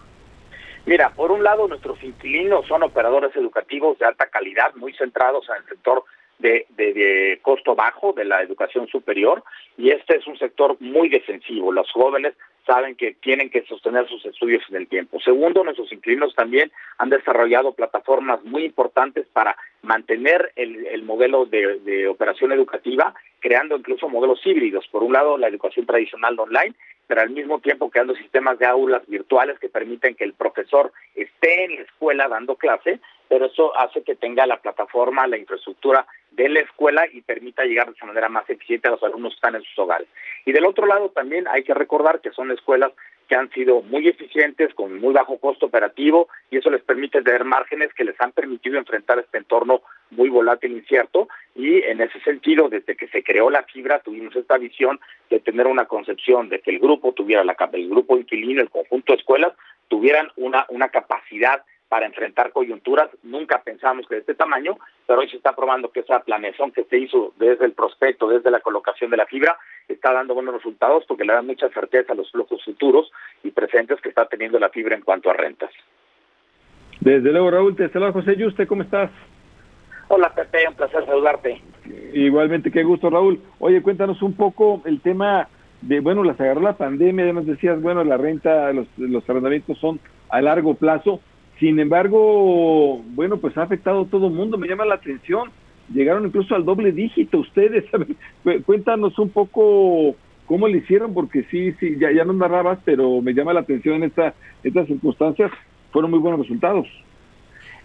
Mira, por un lado nuestros inquilinos son operadores educativos de alta calidad, muy centrados en el sector de, de, costo bajo de la educación superior y este es un sector muy defensivo. Los jóvenes saben que tienen que sostener sus estudios en el tiempo. Segundo, nuestros inquilinos también han desarrollado plataformas muy importantes para mantener el, el modelo de, de operación educativa, creando incluso modelos híbridos. Por un lado, la educación tradicional online pero al mismo tiempo creando sistemas de aulas virtuales que permiten que el profesor esté en la escuela dando clase, pero eso hace que tenga la plataforma, la infraestructura de la escuela y permita llegar de esa manera más eficiente a los alumnos que están en sus hogares. Y del otro lado también hay que recordar que son escuelas que han sido muy eficientes, con muy bajo costo operativo, y eso les permite tener márgenes que les han permitido enfrentar este entorno muy volátil e incierto, y en ese sentido, desde que se creó la fibra, tuvimos esta visión de tener una concepción de que el grupo tuviera la el grupo inquilino, el conjunto de escuelas, tuvieran una, una capacidad para enfrentar coyunturas. Nunca pensamos que de este tamaño, pero hoy se está probando que esa planeación que se hizo desde el prospecto, desde la colocación de la fibra, está dando buenos resultados porque le da mucha certeza a los flujos futuros y presentes que está teniendo la fibra en cuanto a rentas. Desde luego, Raúl, te saluda José Yuste, ¿cómo estás? Hola, Pepe, un placer saludarte. Igualmente, qué gusto, Raúl. Oye, cuéntanos un poco el tema de, bueno, las agarró la pandemia, ya nos decías, bueno, la renta, los, los arrendamientos son a largo plazo, sin embargo, bueno, pues ha afectado a todo el mundo, me llama la atención. Llegaron incluso al doble dígito ustedes. cuéntanos un poco ¿Cómo le hicieron? Porque sí, sí, ya, ya nos narrabas, pero me llama la atención esta, estas circunstancias. Fueron muy buenos resultados.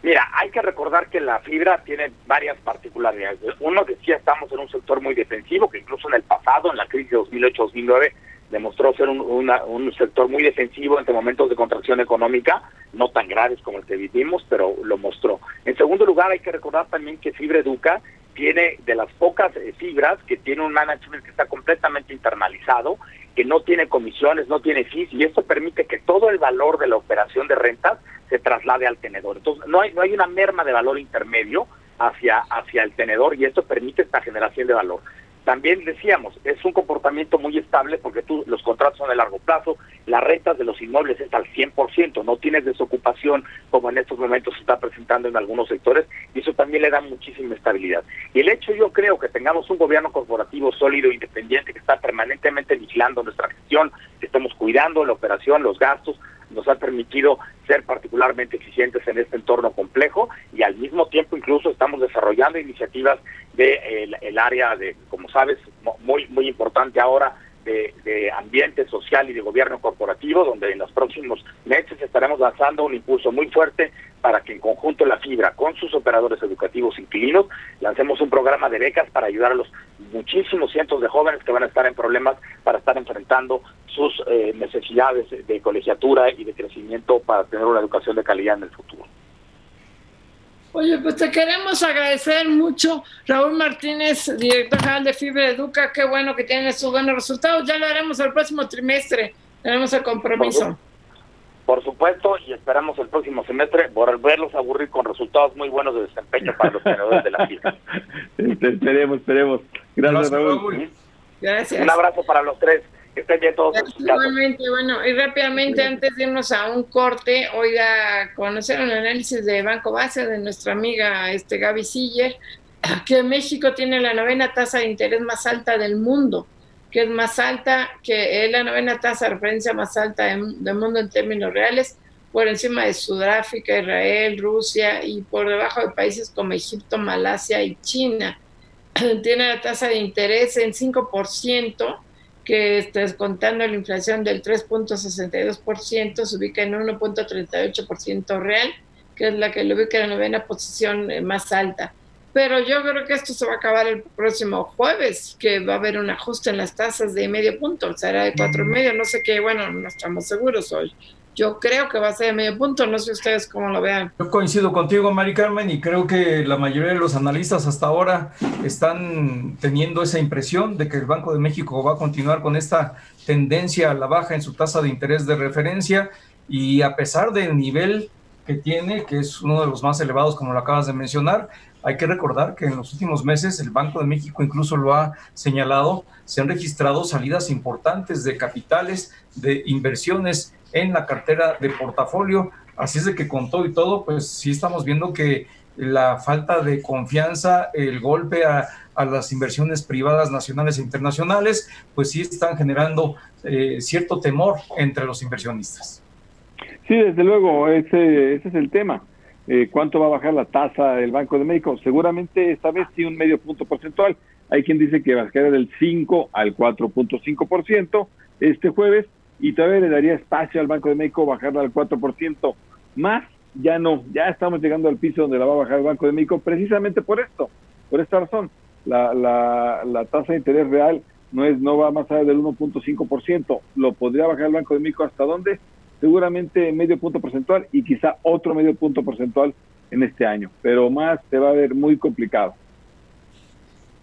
Mira, hay que recordar que la fibra tiene varias particularidades. Uno, sí estamos en un sector muy defensivo, que incluso en el pasado, en la crisis de 2008-2009, demostró ser un, un, sector muy defensivo entre momentos de contracción económica, no tan graves como el que vivimos, pero lo mostró. En segundo lugar, hay que recordar también que Fibra Educa tiene de las pocas eh, fibras que tiene un management que está completamente internalizado, que no tiene comisiones, no tiene fees, y esto permite que todo el valor de la operación de rentas se traslade al tenedor. Entonces, no hay, no hay una merma de valor intermedio hacia, hacia el tenedor y esto permite esta generación de valor. También decíamos, es un comportamiento muy estable porque tú, los contratos son de largo plazo, las rentas de los inmuebles es al 100%, no tienes desocupación como en estos momentos se está presentando en algunos sectores y eso también le da muchísima estabilidad. Y el hecho yo creo que tengamos un gobierno corporativo sólido, independiente, que está permanentemente vigilando nuestra gestión, que estamos cuidando la operación, los gastos, nos ha permitido ser particularmente eficientes en este entorno complejo y al mismo tiempo incluso estamos desarrollando iniciativas de el, área de, como sabes, muy muy importante ahora de, de, ambiente social y de gobierno corporativo, donde en los próximos meses estaremos lanzando un impulso muy fuerte para que en conjunto la fibra con sus operadores educativos inquilinos lancemos un programa de becas para ayudar a los muchísimos cientos de jóvenes que van a estar en problemas para estar enfrentando sus eh, necesidades de colegiatura y de crecimiento para tener una educación de calidad en el futuro. Oye, pues te queremos agradecer mucho, Raúl Martínez, director general de Fibra Educa. Qué bueno que tiene sus buenos resultados. Ya lo haremos el próximo trimestre. Tenemos el compromiso. Por, supuesto, y esperamos el próximo semestre volverlos a aburrir con resultados muy buenos de desempeño para los tenedores de la fibra. esperemos, esperemos. Gracias, Raúl. Gracias. Un abrazo para los tres. Estén bien todos. Igualmente, bueno, y rápidamente antes de irnos a un corte, oiga, conocer un análisis de Banco Base de nuestra amiga este Gaby Siller, que México tiene la novena tasa de interés más alta del mundo, que es más alta, que es la novena tasa de referencia más alta del mundo en términos reales, por encima de Sudáfrica, Israel, Rusia y por debajo de países como Egipto, Malasia y China. Tiene la tasa de interés en 5%, que descontando la inflación del 3.62%, se ubica en 1.38% real, que es la que lo ubica en la novena posición eh, más alta. Pero yo creo que esto se va a acabar el próximo jueves, que va a haber un ajuste en las tasas de medio punto, será de cuatro y medio, no sé qué, bueno, no estamos seguros hoy. Yo creo que va a ser de medio punto, no sé ustedes cómo lo vean. Yo coincido contigo, Mari Carmen, y creo que la mayoría de los analistas hasta ahora están teniendo esa impresión de que el Banco de México va a continuar con esta tendencia a la baja en su tasa de interés de referencia y a pesar del nivel que tiene, que es uno de los más elevados, como lo acabas de mencionar, hay que recordar que en los últimos meses el Banco de México incluso lo ha señalado, se han registrado salidas importantes de capitales, de inversiones en la cartera de portafolio. Así es de que con todo y todo, pues sí estamos viendo que la falta de confianza, el golpe a, las inversiones privadas nacionales e internacionales, pues sí están generando eh, cierto temor entre los inversionistas. Sí, desde luego, ese, ese es el tema. Eh, cuánto va a bajar la tasa del Banco de México. Seguramente esta vez sí un medio punto porcentual. Hay quien dice que va a bajar del 5 al 4.5% este jueves y todavía le daría espacio al Banco de México bajarla al 4%. Más, ya no, ya estamos llegando al piso donde la va a bajar el Banco de México precisamente por esto, por esta razón. La, la, la tasa de interés real no es no va más allá del 1.5%. Lo podría bajar el Banco de México hasta dónde? seguramente medio punto porcentual y quizá otro medio punto porcentual en este año, pero más te va a ver muy complicado.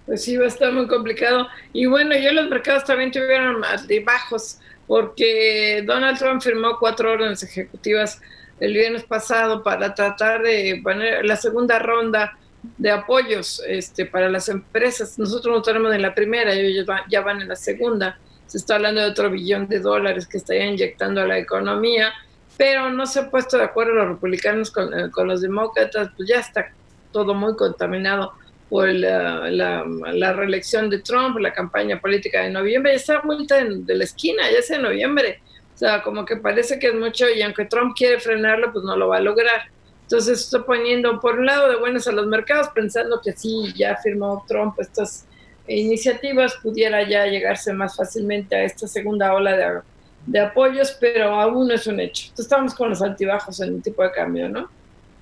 Pues sí, va a estar muy complicado. Y bueno, ya los mercados también tuvieron de bajos, porque Donald Trump firmó cuatro órdenes ejecutivas el viernes pasado para tratar de poner la segunda ronda de apoyos este, para las empresas. Nosotros no tenemos en la primera, ellos ya van en la segunda se está hablando de otro billón de dólares que estaría inyectando a la economía, pero no se han puesto de acuerdo los republicanos con, eh, los demócratas, pues ya está todo muy contaminado por la, reelección de Trump, la campaña política de noviembre, está vuelta de la esquina, ya es en noviembre. O sea, como que parece que es mucho y aunque Trump quiere frenarlo, pues no lo va a lograr. Entonces está poniendo por un lado de buenas a los mercados, pensando que sí, ya firmó Trump estas iniciativas pudiera ya llegarse más fácilmente a esta segunda ola de, de apoyos, pero aún no es un hecho. Entonces estamos con los altibajos en el tipo de cambio, ¿no?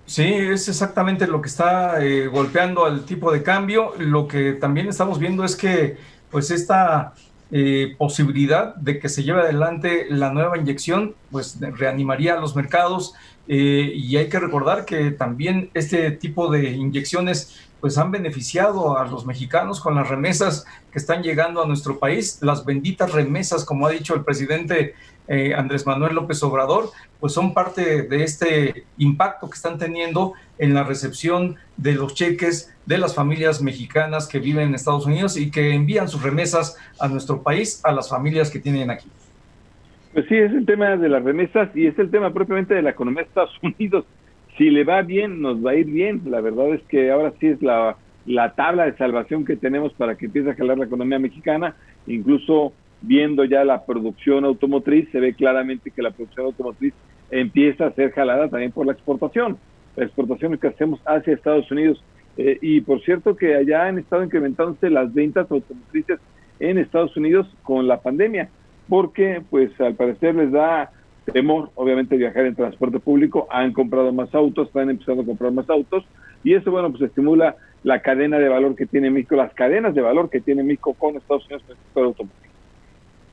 Sí, es exactamente lo que está eh, golpeando al tipo de cambio. Lo que también estamos viendo es que, pues, esta eh, posibilidad de que se lleve adelante la nueva inyección, pues, reanimaría a los mercados. Eh, y hay que recordar que también este tipo de inyecciones pues han beneficiado a los mexicanos con las remesas que están llegando a nuestro país, las benditas remesas, como ha dicho el presidente eh, Andrés Manuel López Obrador, pues son parte de este impacto que están teniendo en la recepción de los cheques de las familias mexicanas que viven en Estados Unidos y que envían sus remesas a nuestro país, a las familias que tienen aquí. Pues sí, es el tema de las remesas y es el tema propiamente de la economía de Estados Unidos si le va bien, nos va a ir bien. La verdad es que ahora sí es la, la tabla de salvación que tenemos para que empiece a jalar la economía mexicana. Incluso viendo ya la producción automotriz, se ve claramente que la producción automotriz empieza a ser jalada también por la exportación. La exportación que hacemos hacia Estados Unidos. Eh, y por cierto que allá han estado incrementándose las ventas automotrices en Estados Unidos con la pandemia, porque pues al parecer les da temor, obviamente, viajar en transporte público, han comprado más autos, están empezando a comprar más autos, y eso, bueno, pues estimula la cadena de valor que tiene México, las cadenas de valor que tiene México con Estados Unidos en el sector automotriz.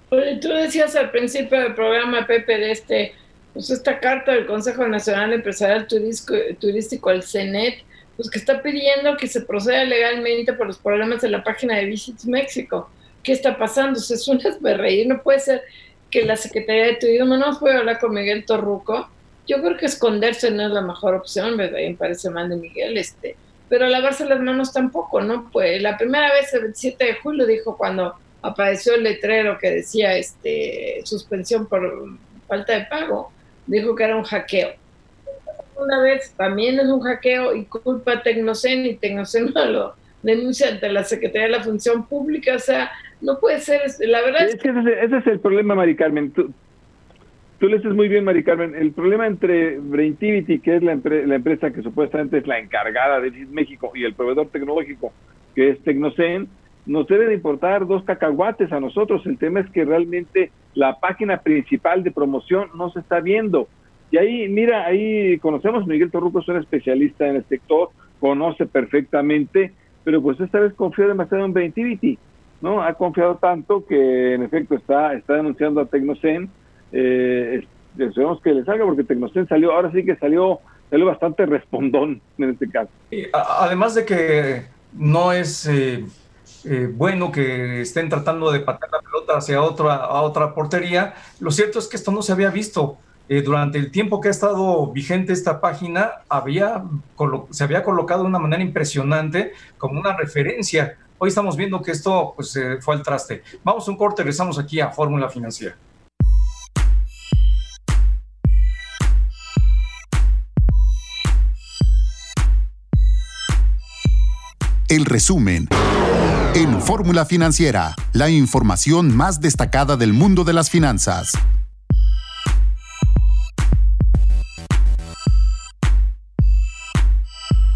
Tú decías al principio del programa, Pepe, de este, pues esta carta del Consejo Nacional Empresarial Turístico, Turístico el CENET, pues que está pidiendo que se proceda legalmente por los problemas de la página de Visit México. ¿Qué está pasando? Se es un reír, no puede ser que la Secretaría de Turismo no a hablar con Miguel Torruco. Yo creo que esconderse no es la mejor opción, me parece mal de Miguel, este, pero lavarse las manos tampoco, ¿no? Pues la primera vez, el 27 de julio, dijo cuando apareció el letrero que decía este suspensión por falta de pago, dijo que era un hackeo. Una vez también es un hackeo y culpa Tecnocen y Tecnocen no lo denuncia ante la Secretaría de la Función Pública, o sea, no puede ser, la verdad es, que ese, es el problema, Mari Carmen. Tú, tú le dices muy bien, Mari Carmen. El problema entre Braintivity, que es la, la empresa que supuestamente es la encargada de México, y el proveedor tecnológico, que es Tecnocen, nos deben importar dos cacahuates a nosotros. El tema es que realmente la página principal de promoción no se está viendo. Y ahí, mira, ahí conocemos, Miguel Torruco es un especialista en el sector, conoce perfectamente, pero pues esta vez confío demasiado en Braintivity. ¿no? Ha confiado tanto que en efecto está, está denunciando a Tecnocen. Eh, esperemos que le salga porque Tecnocen salió, ahora sí que salió, salió bastante respondón en este caso. además de que no es eh, eh, bueno que estén tratando de patear la pelota hacia otra, a otra portería, lo cierto es que esto no se había visto. Eh, durante el tiempo que ha estado vigente esta página, había se había colocado de una manera impresionante como una referencia Hoy estamos viendo que esto pues, fue al traste. Vamos a un corte, regresamos aquí a Fórmula Financiera. El resumen. En Fórmula Financiera, la información más destacada del mundo de las finanzas.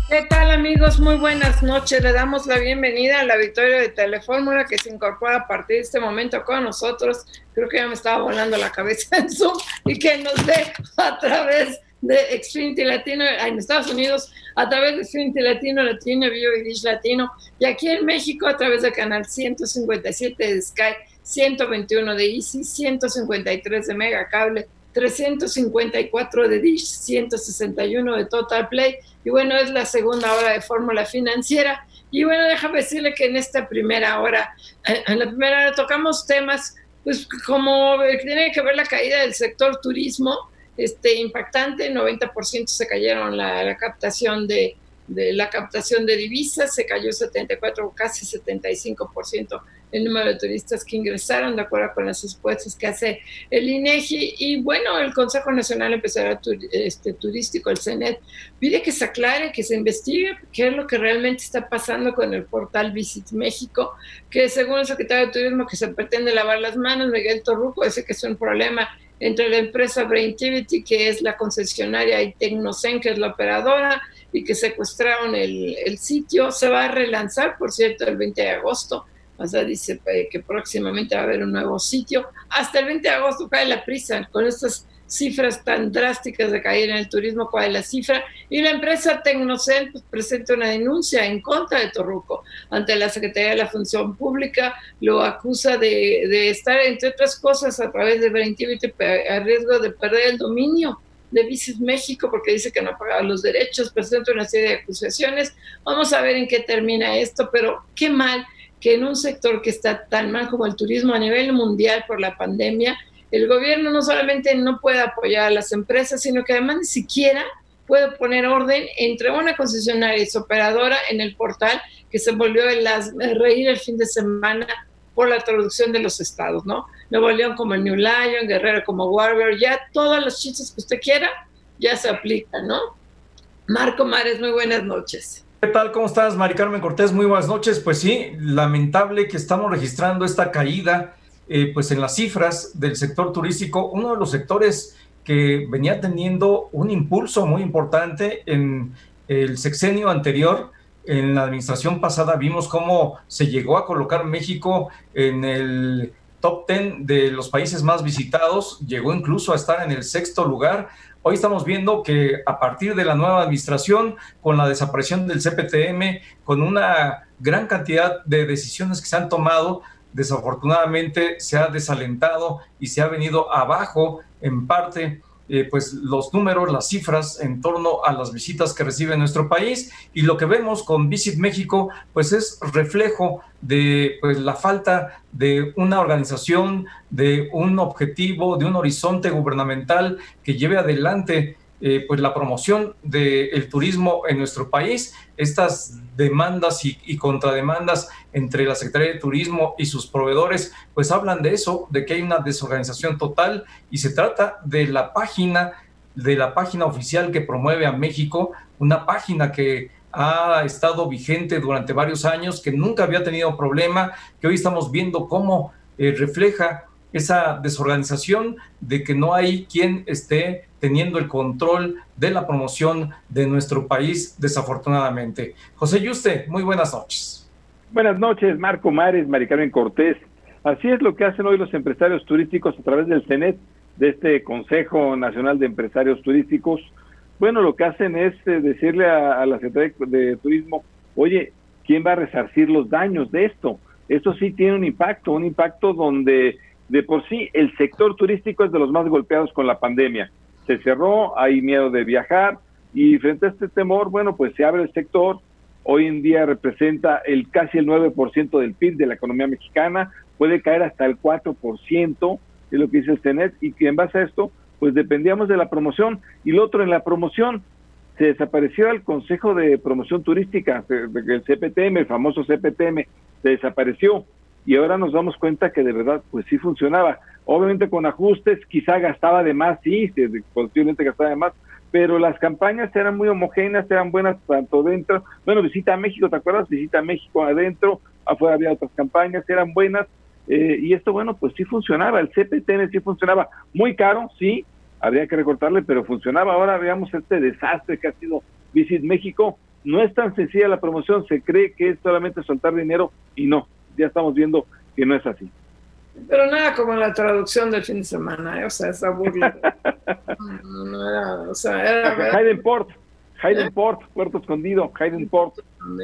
¿Qué tal amigos? Muy buenas noches. Le damos la bienvenida a la victoria de Telefórmula que se incorpora a partir de este momento con nosotros. Creo que ya me estaba volando la cabeza en Zoom y que nos dé a través de Xfinity Latino en Estados Unidos, a través de Xfinity Latino, Latino, Vivo y Dish Latino, y aquí en México a través del canal 157 de Sky, 121 de Easy, 153 de Mega Cable, 354 de Dish, 161 de Total Play y bueno, es la segunda hora de fórmula financiera. Y bueno, déjame decirle que en esta primera hora, eh, en la primera hora tocamos temas, pues como tiene que ver la caída del sector turismo, este impactante, 90% se cayeron la, la captación de, de la captación de divisas, se cayó 74, casi 75% el número de turistas que ingresaron, de acuerdo con las expuestas que hace el INEGI. Y bueno, el Consejo Nacional Empresarial este, Turístico, el CENET, pide que se aclare, que se investigue qué es lo que realmente está pasando con el portal Visit México, que según el secretario de Turismo que se pretende lavar las manos, Miguel Torruco, dice que es un problema entre la empresa Braintivity, que es la concesionaria, y Tecnocen, que es la operadora, y que secuestraron el, el, sitio. Se va a relanzar, por cierto, el 20 de agosto. O sea, dice eh, que próximamente va a haber un nuevo sitio. Hasta el 20 de agosto cae la prisa con estas cifras tan drásticas de caer en el turismo, cuál es la cifra, y la empresa Tecnocel pues, presenta una denuncia en contra de Torruco ante la Secretaría de la Función Pública, lo acusa de, de estar, entre otras cosas, a través de Brentivitte a riesgo de perder el dominio de Visit México porque dice que no ha pagado los derechos, presenta una serie de acusaciones. Vamos a ver en qué termina esto, pero qué mal que en un sector que está tan mal como el turismo a nivel mundial por la pandemia, el gobierno no solamente no puede apoyar a las empresas, sino que además ni siquiera puede poner orden entre una concesionaria y su operadora en el portal que se volvió el reír el fin de semana por la traducción de los estados, ¿no? Nuevo León como el New Lion, Guerrero como Warrior, ya todos los chistes que usted quiera ya se aplican, ¿no? Marco Mares, muy buenas noches. ¿Qué tal? ¿Cómo estás, Mari Carmen Cortés? Muy buenas noches. Pues sí, lamentable que estamos registrando esta caída eh, pues en las cifras del sector turístico, uno de los sectores que venía teniendo un impulso muy importante en el sexenio anterior, en la administración pasada vimos cómo se llegó a colocar México en el top 10 de los países más visitados, llegó incluso a estar en el sexto lugar. Hoy estamos viendo que a partir de la nueva administración, con la desaparición del CPTM, con una gran cantidad de decisiones que se han tomado, desafortunadamente se ha desalentado y se ha venido abajo en parte eh, pues los números, las cifras en torno a las visitas que recibe nuestro país. Y lo que vemos con Visit México pues es reflejo de pues, la falta de una organización, de un objetivo, de un horizonte gubernamental que lleve adelante eh, pues la promoción del turismo en nuestro país, estas demandas y, contrademandas entre la Secretaría de Turismo y sus proveedores, pues hablan de eso, de que hay una desorganización total y se trata de la página, de la página oficial que promueve a México, una página que ha estado vigente durante varios años, que nunca había tenido problema, que hoy estamos viendo cómo eh, refleja esa desorganización de que no hay quien esté teniendo el control de la promoción de nuestro país, desafortunadamente. José Yuste, muy buenas noches. Buenas noches, Marco Mares, Maricarmen Cortés. Así es lo que hacen hoy los empresarios turísticos a través del CENET, de este Consejo Nacional de Empresarios Turísticos. Bueno, lo que hacen es eh, decirle a, a la Secretaría de Turismo, oye, ¿quién va a resarcir los daños de esto? Esto sí tiene un impacto, un impacto donde de por sí el sector turístico es de los más golpeados con la pandemia. Se cerró, hay miedo de viajar y frente a este temor, bueno, pues se abre el sector. Hoy en día representa el casi el 9% del PIB de la economía mexicana, puede caer hasta el 4%, es lo que dice el CENET, y que en base a esto, pues dependíamos de la promoción. Y lo otro, en la promoción, se desapareció el Consejo de Promoción Turística, el CPTM, el famoso CPTM, se desapareció y ahora nos damos cuenta que de verdad pues sí funcionaba. Obviamente con ajustes quizá gastaba de más, sí, posiblemente gastaba de más, pero las campañas eran muy homogéneas, eran buenas tanto dentro, bueno, visita a México, ¿te acuerdas? Visita a México adentro, afuera había otras campañas, eran buenas, eh, y esto, bueno, pues sí funcionaba, el CPTN sí funcionaba, muy caro, sí, habría que recortarle, pero funcionaba. Ahora veamos este desastre que ha sido Visit México. No es tan sencilla la promoción, se cree que es solamente soltar dinero y no, ya estamos viendo que no es así. Pero nada como la traducción del fin de semana, ¿eh? o sea, esa burla. no, no, era, o sea, era... Hayden Port, Hayden. Port, Puerto Escondido, Hayden Port. no,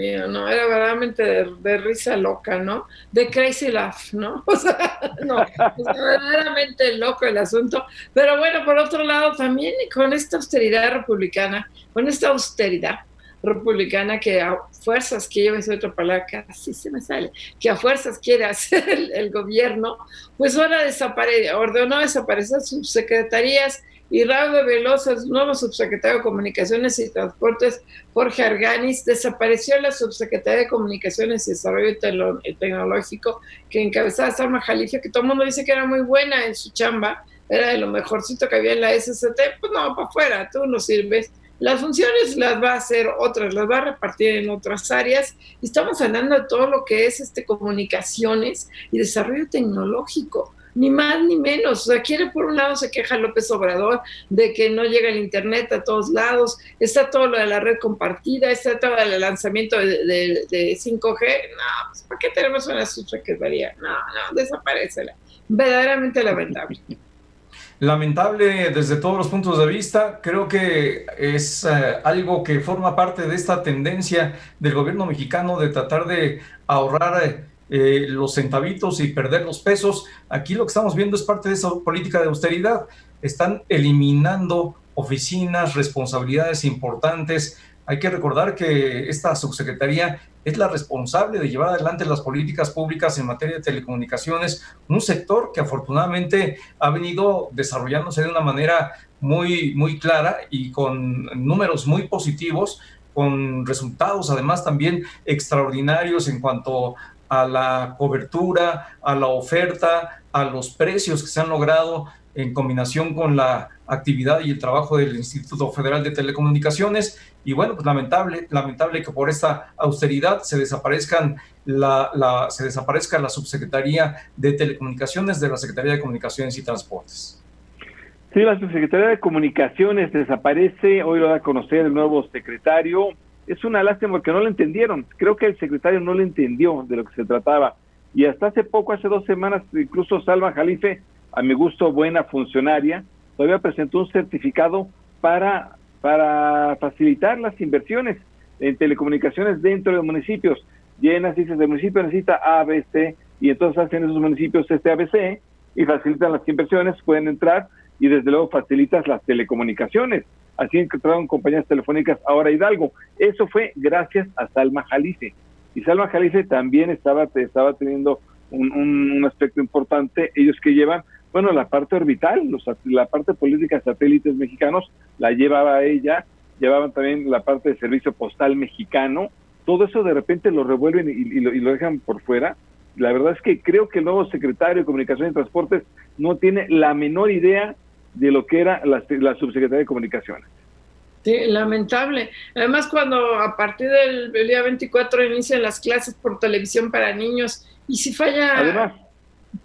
era verdaderamente de, risa loca, ¿no? De crazy laugh, ¿no? O sea, no, verdaderamente loco el asunto. Pero bueno, por otro lado, también con esta austeridad republicana, con esta austeridad, republicana que a fuerzas, yo me otra palabra, casi se me sale, que a fuerzas quiere hacer el, gobierno, pues ahora desapare ordenó desaparecer subsecretarías y Raúl Veloso, el nuevo subsecretario de Comunicaciones y Transportes, Jorge Arganis, desapareció la subsecretaría de Comunicaciones y Desarrollo Tecnológico que encabezaba Salma Jalife, que todo el mundo dice que era muy buena en su chamba, era de lo mejorcito que había en la SCT, pues no, para afuera, tú no sirves. Las funciones las va a hacer otras, las va a repartir en otras áreas. Estamos hablando de todo lo que es este comunicaciones y desarrollo tecnológico. ni más ni menos. O sea, quiere por un lado, se queja López Obrador de que no llega el Internet a todos lados, está todo lo de la red compartida, está todo el lanzamiento de, 5G. No, pues ¿para qué tenemos una subsecretaría? No, no, desaparece. Verdaderamente lamentable. Lamentable desde todos los puntos de vista, creo que es eh, algo que forma parte de esta tendencia del gobierno mexicano de tratar de ahorrar eh, los centavitos y perder los pesos. Aquí lo que estamos viendo es parte de esa política de austeridad. Están eliminando oficinas, responsabilidades importantes. Hay que recordar que esta subsecretaría es la responsable de llevar adelante las políticas públicas en materia de telecomunicaciones, un sector que afortunadamente ha venido desarrollándose de una manera muy, muy clara y con números muy positivos, con resultados además también extraordinarios en cuanto a la cobertura, a la oferta, a los precios que se han logrado en combinación con la actividad y el trabajo del Instituto Federal de Telecomunicaciones. Y bueno, pues lamentable, lamentable que por esta austeridad se desaparezcan la, se desaparezca la subsecretaría de Telecomunicaciones de la Secretaría de Comunicaciones y Transportes. Sí, la subsecretaría de Comunicaciones desaparece, hoy lo da a conocer el nuevo secretario, es una lástima porque no lo entendieron. Creo que el secretario no le entendió de lo que se trataba. Y hasta hace poco, hace dos semanas, incluso Salva Jalife, a mi gusto buena funcionaria, todavía presentó un certificado para, para facilitar las inversiones en telecomunicaciones dentro de municipios. Llenas, dices, el municipio necesita ABC y entonces hacen esos municipios este ABC y facilitan las inversiones, pueden entrar y desde luego facilitas las telecomunicaciones así encontraron compañías telefónicas ahora Hidalgo. Eso fue gracias a Salma Jalife. Y Salma Jalife también estaba, estaba teniendo un, aspecto importante, ellos que llevan, bueno, la parte orbital, los, la parte política de satélites mexicanos, la llevaba ella, llevaban también la parte de servicio postal mexicano, todo eso de repente lo revuelven y, lo, y lo dejan por fuera. La verdad es que creo que el nuevo secretario de Comunicación y Transportes no tiene la menor idea de lo que era la, subsecretaría de Comunicaciones. Sí, lamentable. Además, cuando a partir del día 24 inician las clases por televisión para niños, y si falla... Además.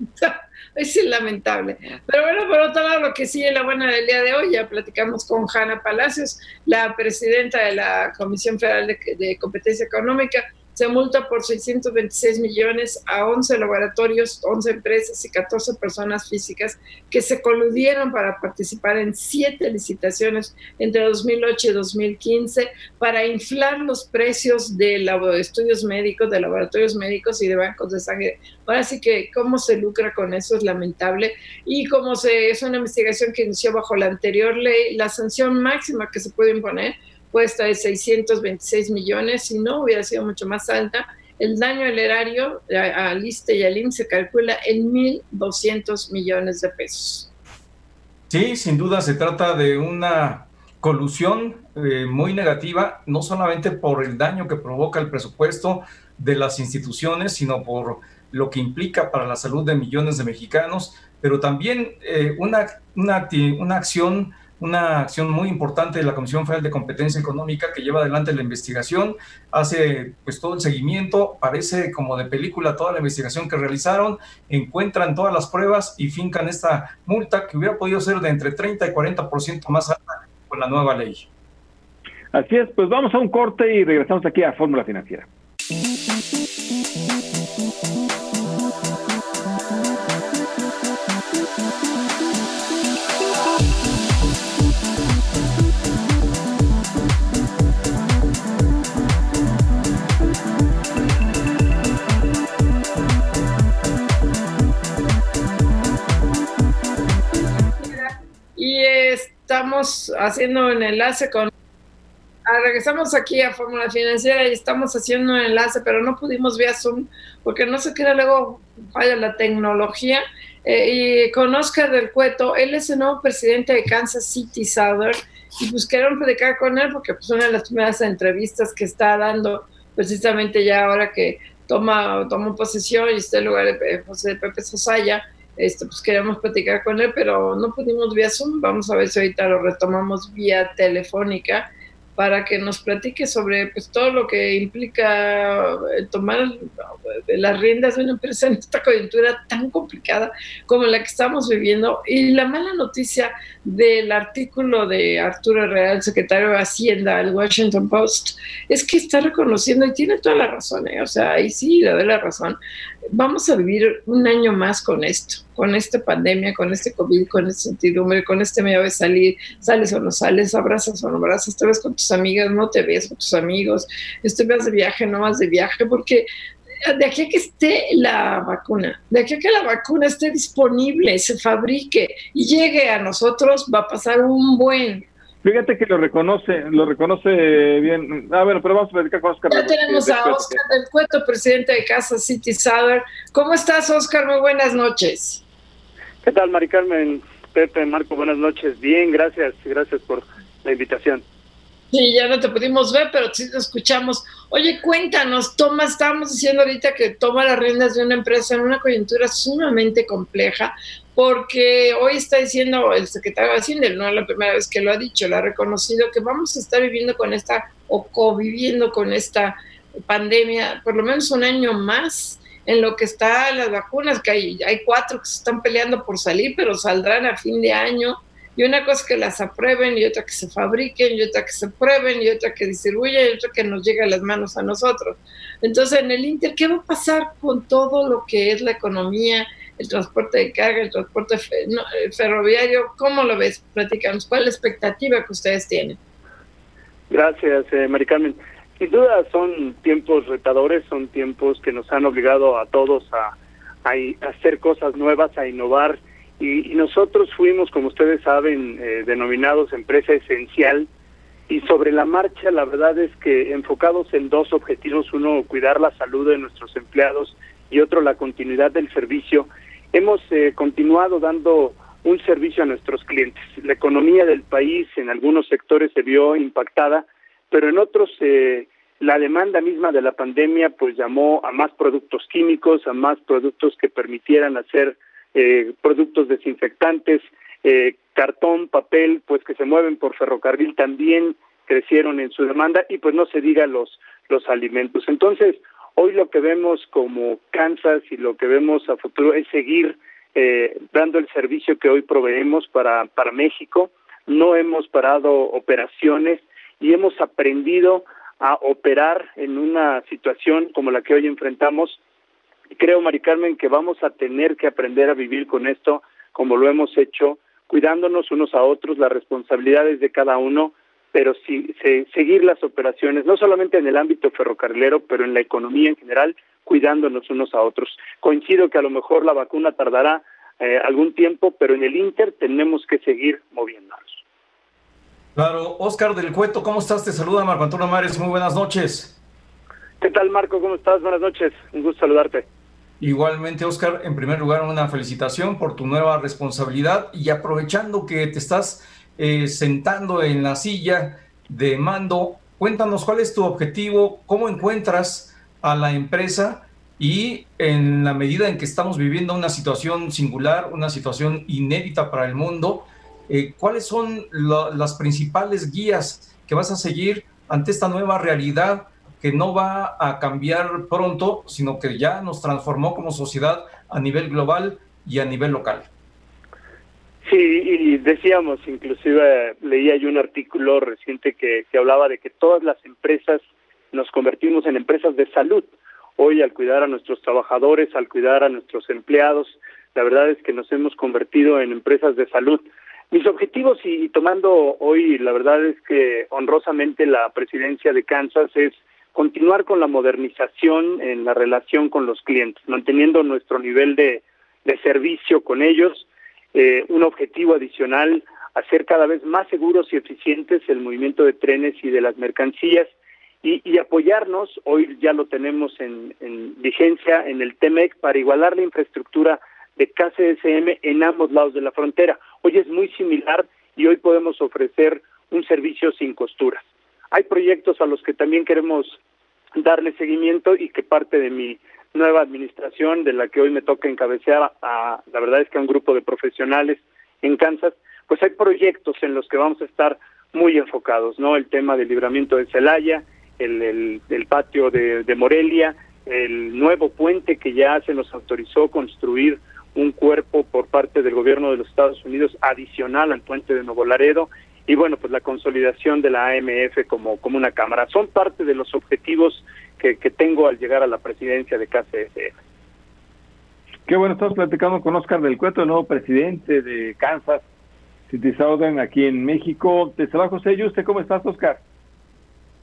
es lamentable. Pero bueno, por otro lado, lo que sí es la buena del día de hoy, ya platicamos con Hanna Palacios, la presidenta de la Comisión Federal de Competencia Económica, se multa por 626 millones a 11 laboratorios, 11 empresas y 14 personas físicas que se coludieron para participar en siete licitaciones entre 2008 y 2015 para inflar los precios de estudios médicos, de laboratorios médicos y de bancos de sangre. Ahora sí que cómo se lucra con eso es lamentable y como se, es una investigación que inició bajo la anterior ley, la sanción máxima que se puede imponer cuesta de 626 millones, si no hubiera sido mucho más alta. El daño al erario a Liste y al se calcula en 1.200 millones de pesos. Sí, sin duda se trata de una colusión eh, muy negativa, no solamente por el daño que provoca el presupuesto de las instituciones, sino por lo que implica para la salud de millones de mexicanos, pero también eh, una, una, una acción una acción muy importante de la Comisión Federal de Competencia Económica que lleva adelante la investigación, hace pues todo el seguimiento, parece como de película toda la investigación que realizaron, encuentran todas las pruebas y fincan esta multa que hubiera podido ser de entre 30 y 40% más alta con la nueva ley. Así es, pues vamos a un corte y regresamos aquí a Fórmula Financiera. Estamos haciendo un enlace con... Ah, regresamos aquí a Fórmula Financiera y estamos haciendo un enlace, pero no pudimos vía Zoom porque no se queda luego falla la tecnología. Eh, y con Oscar del Cueto, él es el nuevo presidente de Kansas City Southern y pues queremos platicar con él porque pues una de las primeras entrevistas que está dando precisamente ya ahora que toma, toma posesión y está en lugar de José Pepe Sosaya, este, pues queríamos platicar con él, pero no pudimos vía Zoom. Vamos a ver si ahorita lo retomamos vía telefónica para que nos platique sobre pues, todo lo que implica eh, tomar eh, las riendas de una empresa en esta coyuntura tan complicada como la que estamos viviendo. Y la mala noticia del artículo de Arturo Real, secretario de Hacienda del Washington Post, es que está reconociendo, y tiene toda la razón, ¿eh? o sea, ahí sí le doy la razón, vamos a vivir un año más con esto, con esta pandemia, con este COVID, con esta incertidumbre, con este miedo de salir, sales o no sales, abrazas o no abrazas, te ves con tus amigas, no te ves con tus amigos, este, vas de viaje, no vas de viaje, porque de aquí a que esté la vacuna, de aquí a que la vacuna esté disponible, se fabrique y llegue a nosotros, va a pasar un buen Fíjate que lo reconoce, lo reconoce bien. Ah, bueno, pero vamos a platicar con Oscar. Ya tenemos a Oscar del Cueto, presidente de Casa City Southern. ¿Cómo estás, Oscar? Muy buenas noches. ¿Qué tal, Mari Carmen? Pepe, Marco, buenas noches. Bien, gracias, gracias por la invitación. Sí, ya no te pudimos ver, pero sí te escuchamos. Oye, cuéntanos, Toma, estábamos diciendo ahorita que toma las riendas de una empresa en una coyuntura sumamente compleja, porque hoy está diciendo el secretario de Hacienda, no es la primera vez que lo ha dicho, lo ha reconocido, que vamos a estar viviendo con esta, o conviviendo con esta pandemia, por lo menos un año más en lo que están las vacunas, que hay, hay cuatro que se están peleando por salir, pero saldrán a fin de año y una cosa que las aprueben y otra que se fabriquen y otra que se prueben y otra que distribuyan y otra que nos llegue a las manos a nosotros. Entonces, en el Inter, ¿qué va a pasar con todo lo que es la economía, el transporte de carga, el transporte ferroviario? ¿Cómo lo ves? Platicamos. ¿Cuál es la expectativa que ustedes tienen? Gracias, eh, Mari Carmen. Sin duda son tiempos retadores, son tiempos que nos han obligado a todos a, hacer cosas nuevas, a innovar y, nosotros fuimos, como ustedes saben, eh, denominados empresa esencial y sobre la marcha la verdad es que enfocados en dos objetivos, uno cuidar la salud de nuestros empleados y otro la continuidad del servicio, hemos eh, continuado dando un servicio a nuestros clientes. La economía del país en algunos sectores se vio impactada, pero en otros eh, la demanda misma de la pandemia pues llamó a más productos químicos, a más productos que permitieran hacer eh, productos desinfectantes, eh, cartón, papel, pues que se mueven por ferrocarril también crecieron en su demanda y pues no se diga los los alimentos. Entonces, hoy lo que vemos como Kansas y lo que vemos a futuro es seguir eh, dando el servicio que hoy proveemos para, para México. No hemos parado operaciones y hemos aprendido a operar en una situación como la que hoy enfrentamos creo, Mari Carmen, que vamos a tener que aprender a vivir con esto como lo hemos hecho, cuidándonos unos a otros, las responsabilidades de cada uno, pero sí, seguir las operaciones, no solamente en el ámbito ferrocarrilero, pero en la economía en general, cuidándonos unos a otros. Coincido que a lo mejor la vacuna tardará eh, algún tiempo, pero en el Inter tenemos que seguir moviéndonos. Claro, Oscar del Cueto, ¿cómo estás? Te saluda Marco Antonio Mares, muy buenas noches. ¿Qué tal, Marco? ¿Cómo estás? Buenas noches, un gusto saludarte. Igualmente, Oscar, en primer lugar, una felicitación por tu nueva responsabilidad y aprovechando que te estás eh, sentando en la silla de mando, cuéntanos cuál es tu objetivo, cómo encuentras a la empresa y en la medida en que estamos viviendo una situación singular, una situación inédita para el mundo, eh, cuáles son las principales guías que vas a seguir ante esta nueva realidad que no va a cambiar pronto, sino que ya nos transformó como sociedad a nivel global y a nivel local. Sí, y decíamos, inclusive leía yo un artículo reciente que, que hablaba de que todas las empresas nos convertimos en empresas de salud. Hoy al cuidar a nuestros trabajadores, al cuidar a nuestros empleados, la verdad es que nos hemos convertido en empresas de salud. Mis objetivos, y tomando hoy, la verdad es que honrosamente la presidencia de Kansas es continuar con la modernización en la relación con los clientes, manteniendo nuestro nivel de, servicio con ellos, eh, un objetivo adicional, hacer cada vez más seguros y eficientes el movimiento de trenes y de las mercancías y, apoyarnos, hoy ya lo tenemos en, en, vigencia en el TEMEC para igualar la infraestructura de KCSM en ambos lados de la frontera. Hoy es muy similar y hoy podemos ofrecer un servicio sin costuras. Hay proyectos a los que también queremos darle seguimiento y que parte de mi nueva administración, de la que hoy me toca encabezar a, la verdad es que a un grupo de profesionales en Kansas, pues hay proyectos en los que vamos a estar muy enfocados, ¿no? El tema del libramiento de Celaya, el, el, patio de, de, Morelia, el nuevo puente que ya se nos autorizó construir un cuerpo por parte del gobierno de los Estados Unidos adicional al puente de Nuevo Laredo y bueno, pues la consolidación de la AMF como, como una cámara. Son parte de los objetivos que, que tengo al llegar a la presidencia de KCSF. Qué bueno, estamos platicando con Oscar del Cueto, el nuevo presidente de Kansas City Southern aquí en México. Te saluda José Yuste, ¿cómo estás, Oscar?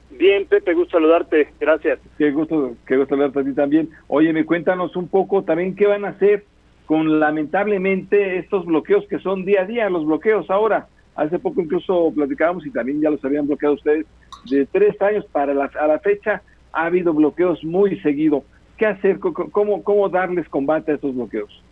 Bien, Pepe, gusto saludarte, gracias. Qué gusto, qué gusto saludarte a ti también. Oye, me cuéntanos un poco también qué van a hacer con lamentablemente estos bloqueos que son día a día, los bloqueos ahora. Hace poco incluso platicábamos y también ya los habían bloqueado ustedes, de tres años para la, a la fecha ha habido bloqueos muy seguido. ¿Qué hacer? ¿Cómo, cómo darles combate a estos bloqueos?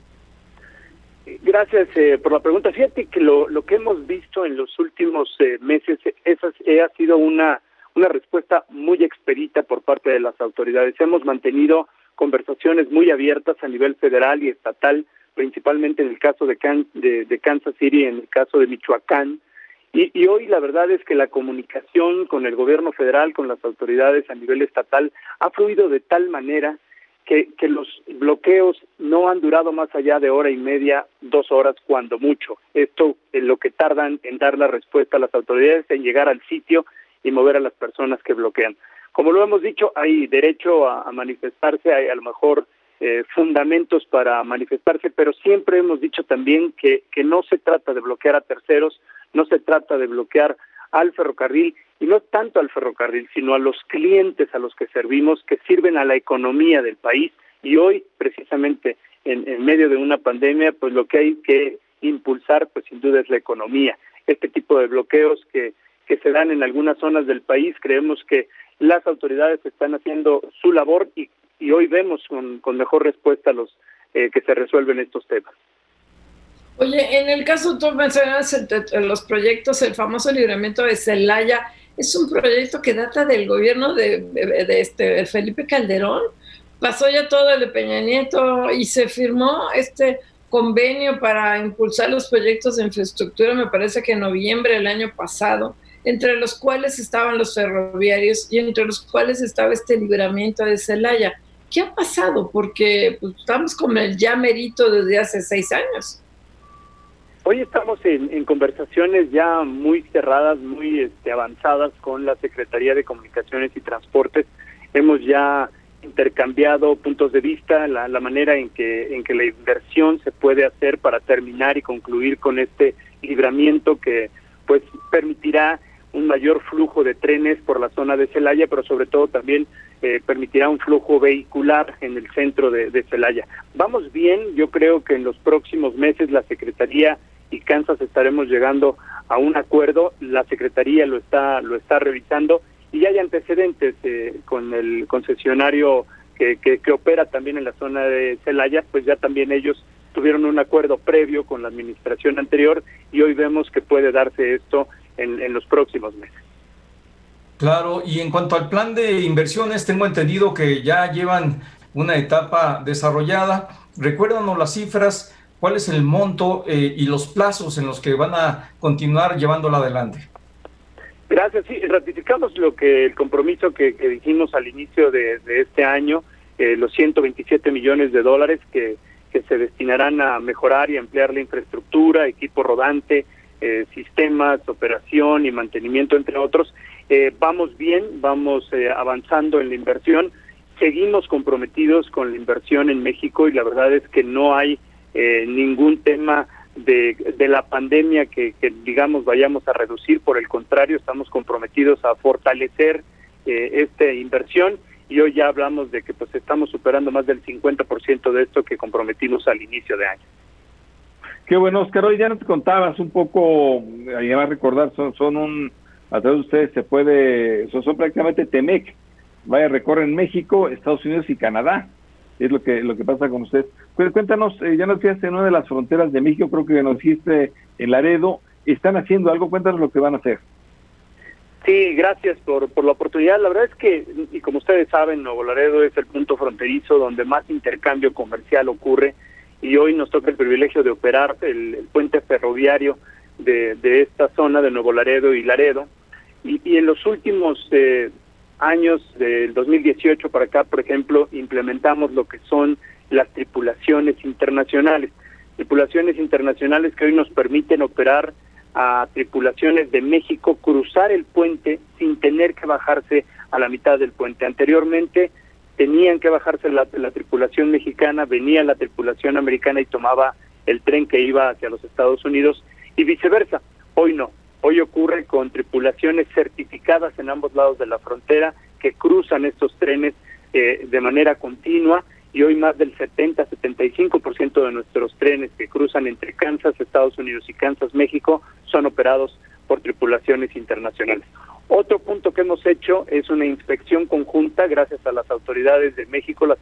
Gracias eh, por la pregunta. Fíjate que lo, lo que hemos visto en los últimos eh, meses esa, eh, ha sido una, una respuesta muy expedita por parte de las autoridades. Hemos mantenido conversaciones muy abiertas a nivel federal y estatal, principalmente en el caso de, de, Kansas City, en el caso de Michoacán. Y, hoy la verdad es que la comunicación con el gobierno federal, con las autoridades a nivel estatal, ha fluido de tal manera que, que los bloqueos no han durado más allá de hora y media, dos horas cuando mucho. Esto es lo que tardan en dar la respuesta a las autoridades, en llegar al sitio y mover a las personas que bloquean. Como lo hemos dicho, hay derecho a, manifestarse, hay a lo mejor eh, fundamentos para manifestarse, pero siempre hemos dicho también que, que no se trata de bloquear a terceros, no se trata de bloquear al ferrocarril y no tanto al ferrocarril, sino a los clientes a los que servimos, que sirven a la economía del país y hoy precisamente en, en medio de una pandemia, pues lo que hay que impulsar, pues sin duda es la economía. Este tipo de bloqueos que, que se dan en algunas zonas del país, creemos que las autoridades están haciendo su labor y, y hoy vemos con, mejor respuesta los eh, que se resuelven estos temas. Oye, en el caso tú mencionas los proyectos, el famoso libramiento de Celaya, es un proyecto que data del gobierno de, de, este Felipe Calderón. Pasó ya todo el de Peña Nieto y se firmó este convenio para impulsar los proyectos de infraestructura, me parece que en noviembre del año pasado entre los cuales estaban los ferroviarios y entre los cuales estaba este libramiento de Celaya. ¿Qué ha pasado? Porque pues, estamos con el ya merito desde hace seis años. Hoy estamos en, conversaciones ya muy cerradas, muy este, avanzadas con la Secretaría de Comunicaciones y Transportes. Hemos ya intercambiado puntos de vista, la, la, manera en que, en que la inversión se puede hacer para terminar y concluir con este libramiento que pues permitirá un mayor flujo de trenes por la zona de Celaya, pero sobre todo también eh, permitirá un flujo vehicular en el centro de, Celaya. Vamos bien, yo creo que en los próximos meses la Secretaría y Kansas estaremos llegando a un acuerdo, la Secretaría lo está, lo está revisando y hay antecedentes eh, con el concesionario que, que opera también en la zona de Celaya, pues ya también ellos tuvieron un acuerdo previo con la administración anterior y hoy vemos que puede darse esto en, los próximos meses. Claro, y en cuanto al plan de inversiones, tengo entendido que ya llevan una etapa desarrollada. Recuérdanos las cifras, cuál es el monto eh, y los plazos en los que van a continuar llevándola adelante. Gracias, sí, ratificamos lo que el compromiso que, dijimos al inicio de, este año, eh, los 127 millones de dólares que, que se destinarán a mejorar y ampliar la infraestructura, equipo rodante, eh, sistemas, operación y mantenimiento, entre otros. Eh, vamos bien, vamos eh, avanzando en la inversión, seguimos comprometidos con la inversión en México y la verdad es que no hay ningún tema de, de la pandemia que, digamos, vayamos a reducir, por el contrario, estamos comprometidos a fortalecer esta inversión y hoy ya hablamos de que pues estamos superando más del 50% de esto que comprometimos al inicio de año. Qué bueno, Oscar. Hoy ya nos contabas un poco, ahí va a recordar, son, son un, a través de ustedes se puede, son, prácticamente TEMEC. Vaya, recorren México, Estados Unidos y Canadá. Es lo que lo que pasa con ustedes. Cuéntanos, eh, ya nos fijaste en una de las fronteras de México, creo que nos dijiste en Laredo. ¿Están haciendo algo? Cuéntanos lo que van a hacer. Sí, gracias por, por la oportunidad. La verdad es que, y como ustedes saben, Nuevo Laredo es el punto fronterizo donde más intercambio comercial ocurre y hoy nos toca el privilegio de operar el, puente ferroviario de, de esta zona de Nuevo Laredo y Laredo. Y, y en los últimos eh, años del 2018 para acá, por ejemplo, implementamos lo que son las tripulaciones internacionales. Tripulaciones internacionales que hoy nos permiten operar a tripulaciones de México cruzar el puente sin tener que bajarse a la mitad del puente. Anteriormente tenían que bajarse la, la tripulación mexicana, venía la tripulación americana y tomaba el tren que iba hacia los Estados Unidos y viceversa. Hoy no. Hoy ocurre con tripulaciones certificadas en ambos lados de la frontera que cruzan estos trenes eh, de manera continua y hoy más del 70-75% de nuestros trenes que cruzan entre Kansas, Estados Unidos y Kansas, México, son operados por tripulaciones internacionales. Otro punto que hemos hecho es una inspección conjunta gracias a las autoridades de México, la,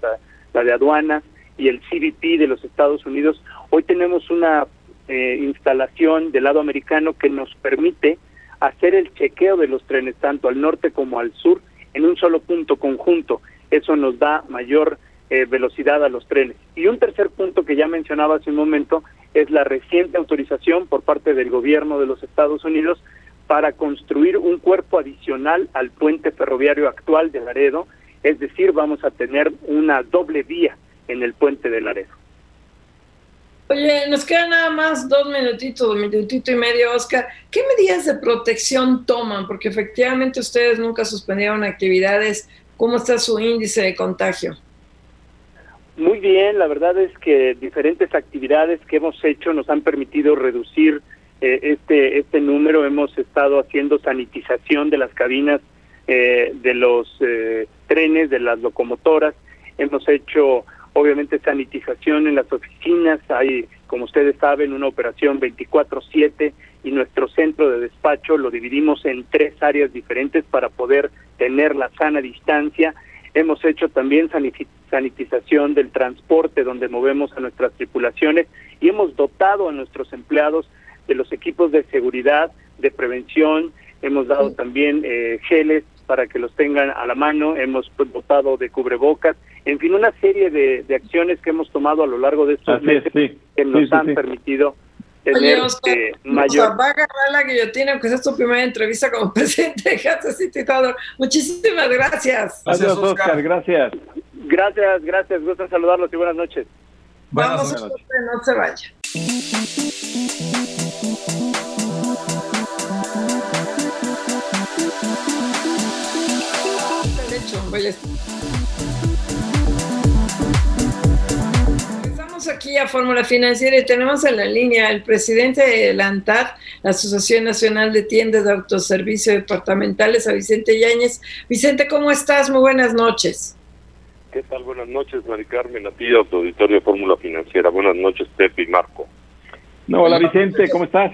la de aduanas y el CBP de los Estados Unidos. Hoy tenemos una eh, instalación del lado americano que nos permite hacer el chequeo de los trenes tanto al norte como al sur en un solo punto conjunto. Eso nos da mayor eh, velocidad a los trenes. Y un tercer punto que ya mencionaba hace un momento es la reciente autorización por parte del gobierno de los Estados Unidos para construir un cuerpo adicional al puente ferroviario actual de Laredo, es decir, vamos a tener una doble vía en el puente de Laredo. Oye, nos quedan nada más dos minutitos, un minutito y medio, Oscar. ¿Qué medidas de protección toman? Porque efectivamente ustedes nunca suspendieron actividades. ¿Cómo está su índice de contagio? Muy bien, la verdad es que diferentes actividades que hemos hecho nos han permitido reducir eh, este este número. Hemos estado haciendo sanitización de las cabinas eh, de los eh, trenes, de las locomotoras. Hemos hecho obviamente sanitización en las oficinas, hay, como ustedes saben, una operación 24/7 y nuestro centro de despacho lo dividimos en tres áreas diferentes para poder tener la sana distancia. Hemos hecho también sanitización del transporte donde movemos a nuestras tripulaciones y hemos dotado a nuestros empleados de los equipos de seguridad, de prevención, hemos dado también eh, geles para que los tengan a la mano, hemos pues, dotado de cubrebocas, en fin, una serie de, de, acciones que hemos tomado a lo largo de estos Así meses es, sí. que nos Sí, sí, han sí. permitido Oye, tener Oscar, eh, mayor... sea, va a agarrar la guillotina, aunque sea tu primera entrevista como presidente de Kansas City Thunder. Muchísimas gracias. Gracias, Adiós, Oscar. Oscar. Gracias. Gracias, gracias, gusto saludarlos y buenas noches. Buenas Vamos, noches. Oscar, no se vaya. Estamos aquí a Fórmula Financiera y tenemos en la línea el presidente de la ANTAD, la Asociación Nacional de Tiendas de Autoservicio Departamentales, a Vicente Yáñez. Vicente, ¿cómo estás? Muy buenas noches. ¿Qué tal? Buenas noches, Mari Carmen, a ti, a tu auditorio de Fórmula Financiera. Buenas noches, Pepe y Marco. No, hola Vicente, ¿cómo estás?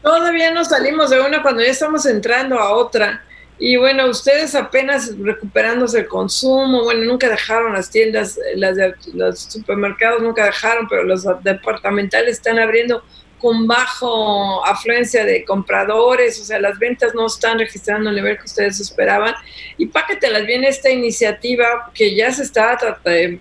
Todavía no salimos de una cuando ya estamos entrando a otra. Y bueno, ustedes apenas recuperándose el consumo, bueno, nunca dejaron las tiendas, las de, los supermercados nunca dejaron, pero los departamentales están abriendo con bajo afluencia de compradores, o sea, las ventas no están registrando el nivel que ustedes esperaban. Y páquetelas viene esta iniciativa que ya se está eh,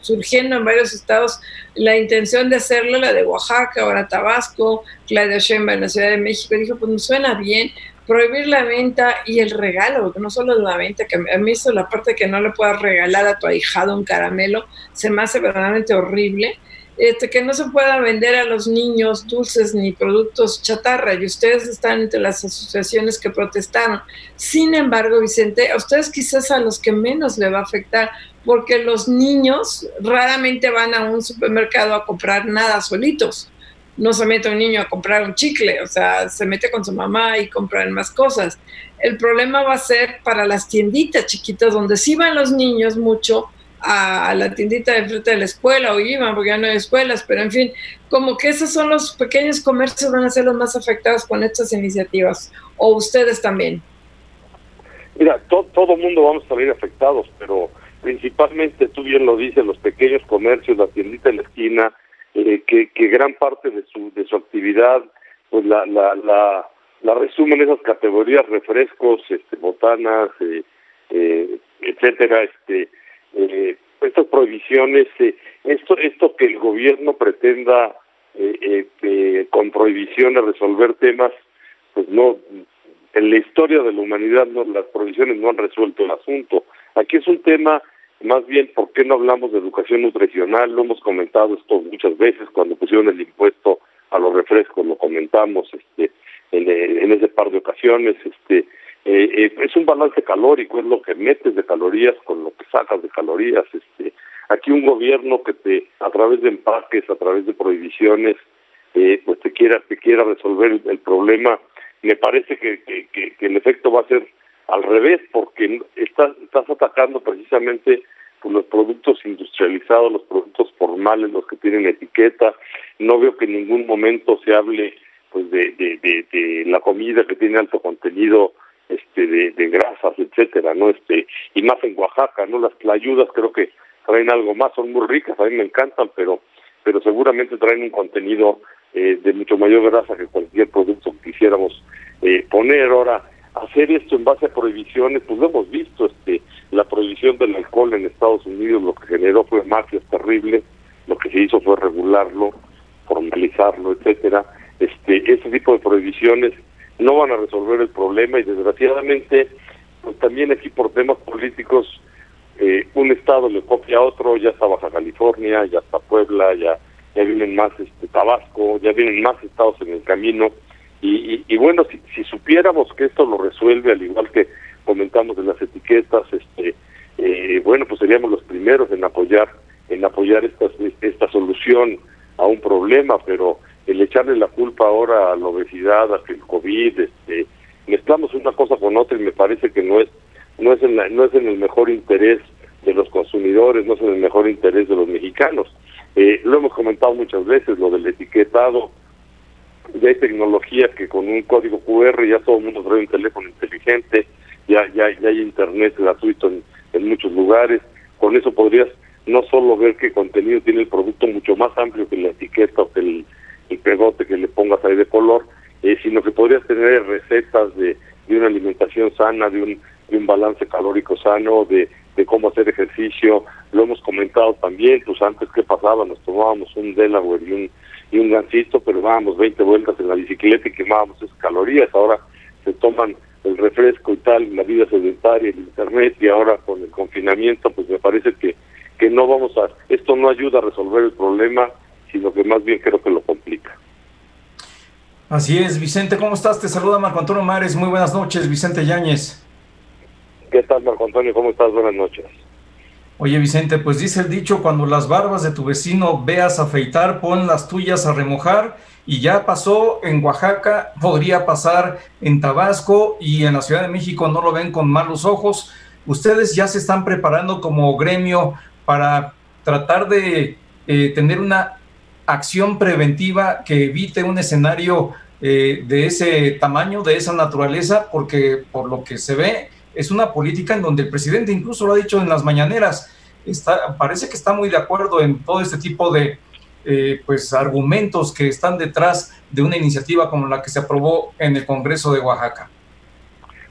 surgiendo en varios estados, la intención de hacerlo, la de Oaxaca, ahora Tabasco, Claudia Sheinbaum en la Ciudad de México, dijo, pues me suena bien, prohibir la venta y el regalo, porque no solo la venta, que a mí eso la parte que no le puedas regalar a tu ahijado un caramelo, se me hace verdaderamente horrible. Este, que no se pueda vender a los niños dulces ni productos chatarra, y ustedes están entre las asociaciones que protestaron. Sin embargo, Vicente, a ustedes quizás a los que menos le va a afectar, porque los niños raramente van a un supermercado a comprar nada solitos no se mete un niño a comprar un chicle, o sea, se mete con su mamá y compran más cosas. El problema va a ser para las tienditas chiquitas, donde sí van los niños mucho a la tiendita de frente de la escuela o iban, porque ya no hay escuelas, pero en fin, como que esos son los pequeños comercios van a ser los más afectados con estas iniciativas, o ustedes también. Mira, to, todo mundo vamos a salir afectados, pero principalmente, tú bien lo dices, los pequeños comercios, la tiendita en la esquina, eh, que, que gran parte de su de su actividad pues la la la, la resumen esas categorías refrescos este botanas eh, eh, etcétera este eh, estas prohibiciones eh, esto esto que el gobierno pretenda eh, eh, eh, con prohibiciones resolver temas, pues no, en la historia de la humanidad no, las prohibiciones no han resuelto el asunto. Aquí es un tema más bien, ¿por qué no hablamos de educación nutricional? Lo hemos comentado esto muchas veces, cuando pusieron el impuesto a los refrescos, lo comentamos este, en, en ese par de ocasiones. Este, eh, eh, es un balance calórico, es lo que metes de calorías con lo que sacas de calorías. Este, aquí un gobierno que te, a través de empaques, a través de prohibiciones, eh, pues te quiera, te quiera resolver el, problema, me parece que, que, el efecto va a ser al revés, porque estás, estás atacando precisamente pues, los productos industrializados, los productos formales, los que tienen etiqueta. No veo que en ningún momento se hable pues de, de, la comida que tiene alto contenido este de, de grasas, etcétera, ¿no? Este, y más en Oaxaca, ¿no? Las ayudas creo que traen algo más, son muy ricas, a mí me encantan, pero pero seguramente traen un contenido eh, de mucho mayor grasa que cualquier producto que quisiéramos eh, poner. Ahora, hacer esto en base a prohibiciones, pues lo hemos visto, este, la prohibición del alcohol en Estados Unidos lo que generó fue mafias terribles, lo que se hizo fue regularlo, formalizarlo, etcétera. Este, ese tipo de prohibiciones no van a resolver el problema y desgraciadamente pues también aquí por temas políticos eh, un estado le copia a otro, ya está Baja California, ya está Puebla, ya ya vienen más este Tabasco, ya vienen más estados en el camino. Y, y, bueno, si, si, supiéramos que esto lo resuelve, al igual que comentamos en las etiquetas, este, eh, bueno, pues seríamos los primeros en apoyar, en apoyar esta, esta solución a un problema, pero el echarle la culpa ahora a la obesidad, a que el COVID, este, mezclamos una cosa con otra y me parece que no es, no es en no es en el mejor interés de los consumidores, no es en el mejor interés de los mexicanos. Eh, lo hemos comentado muchas veces, lo del etiquetado, ya hay tecnología que con un código QR ya todo el mundo trae un teléfono inteligente, ya ya, ya hay internet gratuito en, en muchos lugares, con eso podrías no solo ver qué contenido tiene el producto mucho más amplio que la etiqueta o que el, el pegote que le pongas ahí de color, eh, sino que podrías tener recetas de, de una alimentación sana, de un, de un balance calórico sano, de, de cómo hacer ejercicio, lo hemos comentado también, pues antes qué pasaba, nos tomábamos un Delaware y un y un gancito, pero dábamos 20 vueltas en la bicicleta y quemábamos esas calorías. Ahora se toman el refresco y tal, la vida sedentaria, el internet y ahora con el confinamiento, pues me parece que, que no vamos a, esto no ayuda a resolver el problema, sino que más bien creo que lo complica. Así es, Vicente, ¿cómo estás? Te saluda Marco Antonio Mares, muy buenas noches, Vicente Yáñez. ¿Qué tal, Marco Antonio? ¿Cómo estás? Buenas noches. Oye Vicente, pues dice el dicho, cuando las barbas de tu vecino veas afeitar, pon las tuyas a remojar y ya pasó en Oaxaca, podría pasar en Tabasco y en la Ciudad de México no lo ven con malos ojos. Ustedes ya se están preparando como gremio para tratar de eh, tener una acción preventiva que evite un escenario eh, de ese tamaño, de esa naturaleza, porque por lo que se ve, es una política en donde el presidente incluso lo ha dicho en las mañaneras, está, parece que está muy de acuerdo en todo este tipo de eh, pues argumentos que están detrás de una iniciativa como la que se aprobó en el Congreso de Oaxaca.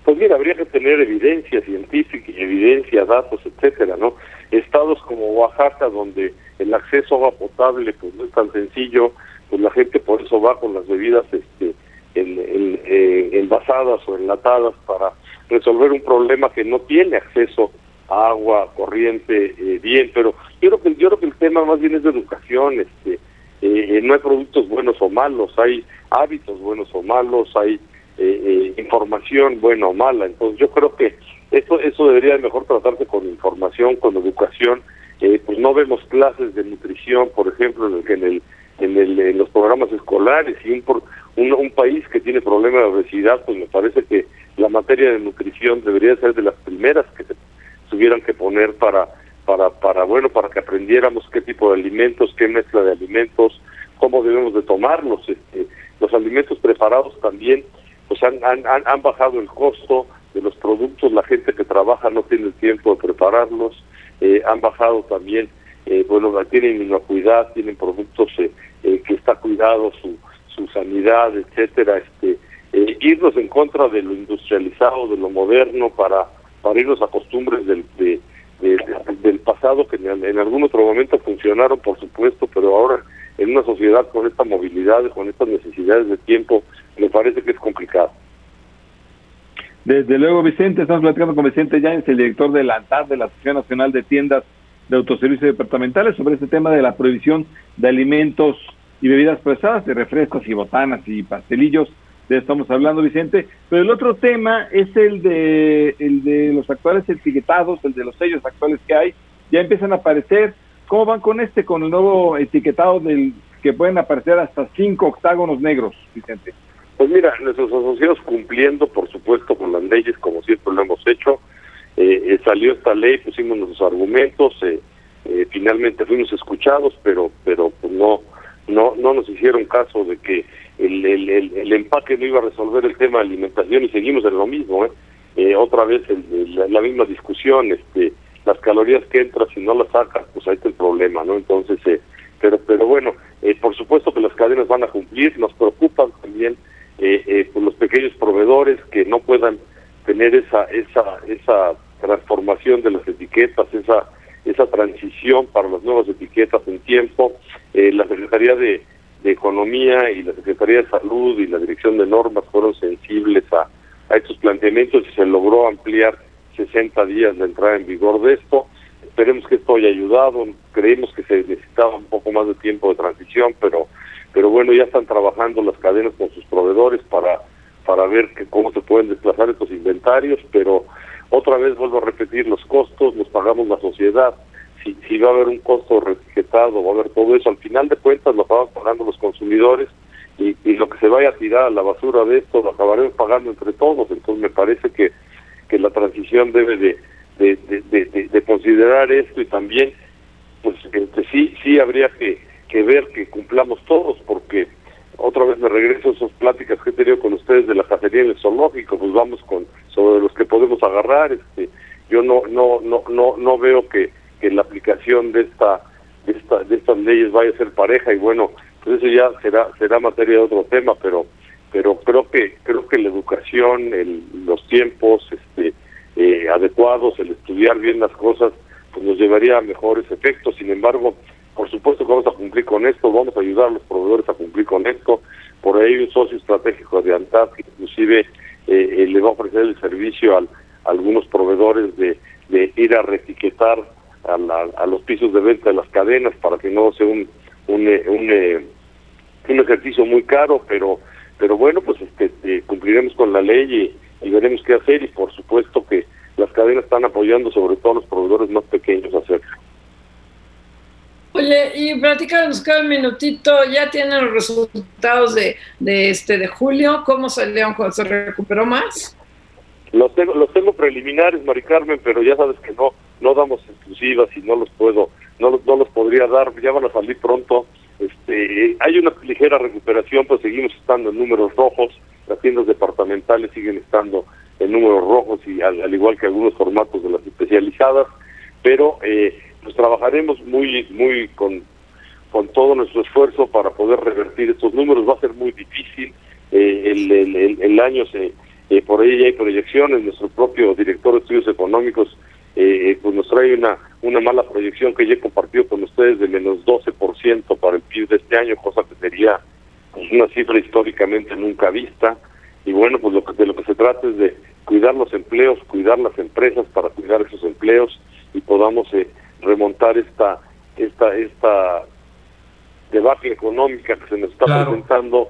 Pues mira, habría que tener evidencia científica y evidencia, datos, etcétera, ¿no? Estados como Oaxaca, donde el acceso a agua potable pues no es tan sencillo, pues la gente por eso va con las bebidas este en, en, eh, envasadas o enlatadas para resolver un problema que no tiene acceso a agua corriente eh, bien, pero yo creo que yo creo que el tema más bien es de educación, este eh, no hay productos buenos o malos, hay hábitos buenos o malos, hay eh, información buena o mala, entonces yo creo que eso eso debería mejor tratarse con información, con educación, pues no vemos clases de nutrición, por ejemplo, en el en el en, el, en los programas escolares y un, un, un país que tiene problemas de obesidad, pues me parece que la materia de nutrición debería ser de las primeras que se tuvieran que poner para para para bueno para que aprendiéramos qué tipo de alimentos qué mezcla de alimentos cómo debemos de tomarlos este, los alimentos preparados también pues han, han, han bajado el costo de los productos la gente que trabaja no tiene el tiempo de prepararlos eh, han bajado también eh, bueno tienen inocuidad tienen productos eh, eh, que está cuidado su su sanidad etcétera este eh, irnos en contra de lo industrializado, de lo moderno, para, para irnos a costumbres del, de, del pasado que en, algún otro momento funcionaron, por supuesto, pero ahora en una sociedad con esta movilidad, con estas necesidades de tiempo, me parece que es complicado. Desde luego, Vicente, estamos platicando con Vicente Yáñez, el director de la ANTAD, de la Asociación Nacional de Tiendas de Autoservicios Departamentales, sobre este tema de la prohibición de alimentos y bebidas procesadas, de refrescos y botanas y pastelillos. De estamos hablando, Vicente. Pero el otro tema es el de, el de los actuales etiquetados, el de los sellos actuales que hay. Ya empiezan a aparecer. ¿Cómo van con este, con el nuevo etiquetado del que pueden aparecer hasta cinco octágonos negros, Vicente? Pues mira, nuestros asociados cumpliendo, por supuesto, con las leyes, como siempre lo hemos hecho. Eh, eh, salió esta ley, pusimos nuestros argumentos, eh, finalmente fuimos escuchados, pero pero pues no no no nos hicieron caso de que el, el, el, empaque no iba a resolver el tema de alimentación y seguimos en lo mismo. otra vez la, misma discusión, este las calorías que entras si no las sacas, pues ahí está el problema, ¿no? Entonces, pero pero bueno, por supuesto que las cadenas van a cumplir, nos preocupan también eh, eh, los pequeños proveedores que no puedan tener esa esa esa transformación de las etiquetas, esa esa transición para las nuevas etiquetas en tiempo. Eh, la Secretaría de, Economía y la Secretaría de Salud y la Dirección de Normas fueron sensibles a, a estos planteamientos y se logró ampliar 60 días de entrada en vigor de esto. Esperemos que esto haya ayudado. Creemos que se necesitaba un poco más de tiempo de transición, pero pero bueno, ya están trabajando las cadenas con sus proveedores para, para ver que cómo se pueden desplazar estos inventarios, pero otra vez vuelvo a repetir, los costos los pagamos la sociedad, si, si va a haber un costo retiquetado, va a haber todo eso, al final de cuentas lo acaban pagando los consumidores y, y lo que se vaya a tirar a la basura de esto lo acabaremos pagando entre todos, entonces me parece que, que la transición debe de, de, de, de, considerar esto y también pues este, sí sí habría que que ver que cumplamos todos, porque otra vez me regreso a esas pláticas que he tenido con ustedes de la cacería en el zoológico, pues vamos con sobre los que podemos agarrar, este, yo no no no no no veo que, que la aplicación de esta de esta de estas leyes vaya a ser pareja y bueno, pues eso ya será será materia de otro tema, pero pero creo que creo que la educación, el, los tiempos este eh, adecuados, el estudiar bien las cosas, pues nos llevaría a mejores efectos. Sin embargo, por supuesto que vamos a cumplir con esto, vamos a ayudar a los proveedores a cumplir con esto. Por ahí un socio estratégico de ANTAD que inclusive eh, eh, le va a ofrecer el servicio a algunos proveedores de, de ir a reetiquetar a, a, los pisos de venta de las cadenas para que no sea un un, eh, un, un ejercicio muy caro, pero pero bueno, pues este, cumpliremos con la ley y, y veremos qué hacer y por supuesto que las cadenas están apoyando sobre todo a los proveedores más pequeños a hacerlo. Oye, y platícanos cada minutito, ya tienen los resultados de, de este de julio, ¿cómo salieron? ¿Se recuperó más? Los tengo, los tengo preliminares, Mari Carmen, pero ya sabes que no no damos exclusivas y no los puedo, no no los podría dar, ya van a salir pronto. Este, hay una ligera recuperación, pero seguimos estando en números rojos, las tiendas departamentales siguen estando en números rojos y al, al igual que algunos formatos de las especializadas, pero eh, pues trabajaremos muy muy con con todo nuestro esfuerzo para poder revertir estos números. Va a ser muy difícil. Eh, el, el, el, año se eh, por ahí ya hay proyecciones. Nuestro propio director de estudios económicos eh, pues nos trae una una mala proyección que ya he compartido con ustedes de menos 12% para el PIB de este año cosa que sería pues, una cifra históricamente nunca vista. Y bueno pues lo que de lo que se trata es de cuidar los empleos cuidar las empresas para cuidar esos empleos y podamos eh, remontar esta esta esta debacle económica que se nos está presentando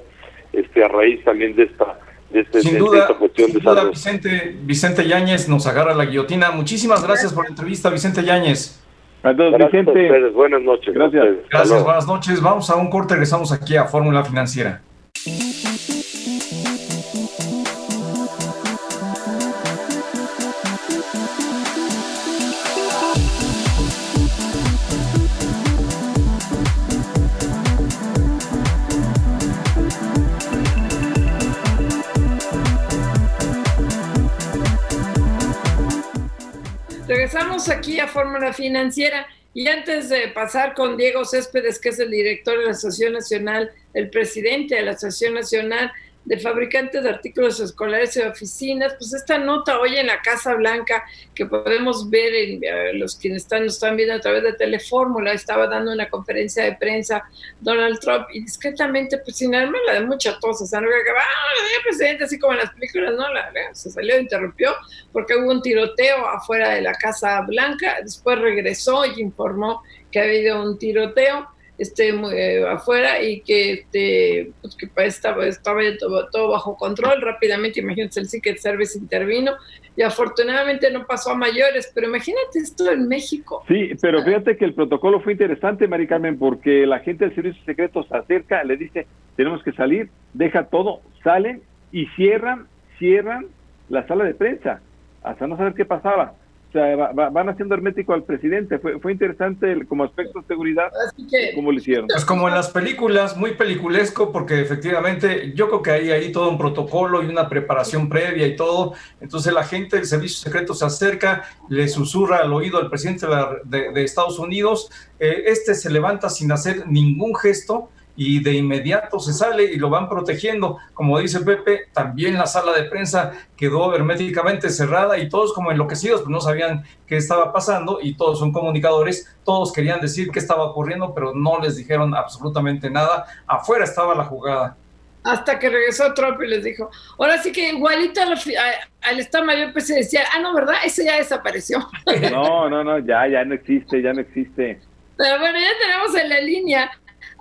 este a raíz también de esta de, este, sin duda, esta cuestión de duda, Vicente Vicente Yáñez nos agarra la guillotina. Muchísimas gracias por la entrevista, Vicente Yáñez. Vicente. Buenas noches. Gracias. Gracias, buenas noches. Vamos a un corte, regresamos aquí a Fórmula Financiera. Aquí a Fórmula Financiera. Y antes de pasar con Diego Céspedes, que es el director de la Asociación Nacional, el presidente de la Asociación Nacional de fabricantes de artículos escolares y oficinas, pues esta nota hoy en la Casa Blanca que podemos ver en, eh, los quienes están, nos están viendo a través de Telefórmula, estaba dando una conferencia de prensa Donald Trump y discretamente, pues sin la de mucha tos, o sea, no que ah, presidente, así como en las películas, no, la, se salió, interrumpió porque hubo un tiroteo afuera de la Casa Blanca, después regresó y informó que ha habido un tiroteo esté eh, afuera y que, este, pues que estaba, estaba todo, todo, bajo control. Rápidamente, imagínense, el Secret Service intervino y afortunadamente no pasó a mayores, pero imagínate esto en México. Sí, pero fíjate que el protocolo fue interesante, Mari Carmen, porque la gente del Servicio Secreto se acerca, le dice, tenemos que salir, deja todo, salen y cierran, cierran la sala de prensa, hasta no saber qué pasaba. O sea, van haciendo hermético al presidente. Fue, fue interesante como aspecto de seguridad cómo lo hicieron. Pues como en las películas, muy peliculesco, porque efectivamente yo creo que hay ahí todo un protocolo y una preparación previa y todo. Entonces la gente del servicio secreto se acerca, le susurra al oído al presidente de, Estados Unidos. Eh, este se levanta sin hacer ningún gesto y de inmediato se sale y lo van protegiendo. Como dice Pepe, también la sala de prensa quedó herméticamente cerrada y todos como enloquecidos, pues no sabían qué estaba pasando y todos son comunicadores, todos querían decir qué estaba ocurriendo, pero no les dijeron absolutamente nada. Afuera estaba la jugada. Hasta que regresó Trump y les dijo, ahora sí que igualito al, al Estado Mayor pues se decía, ah, no, ¿verdad? Ese ya desapareció. No, no, no, ya, ya no existe, ya no existe. Pero bueno, ya tenemos en la línea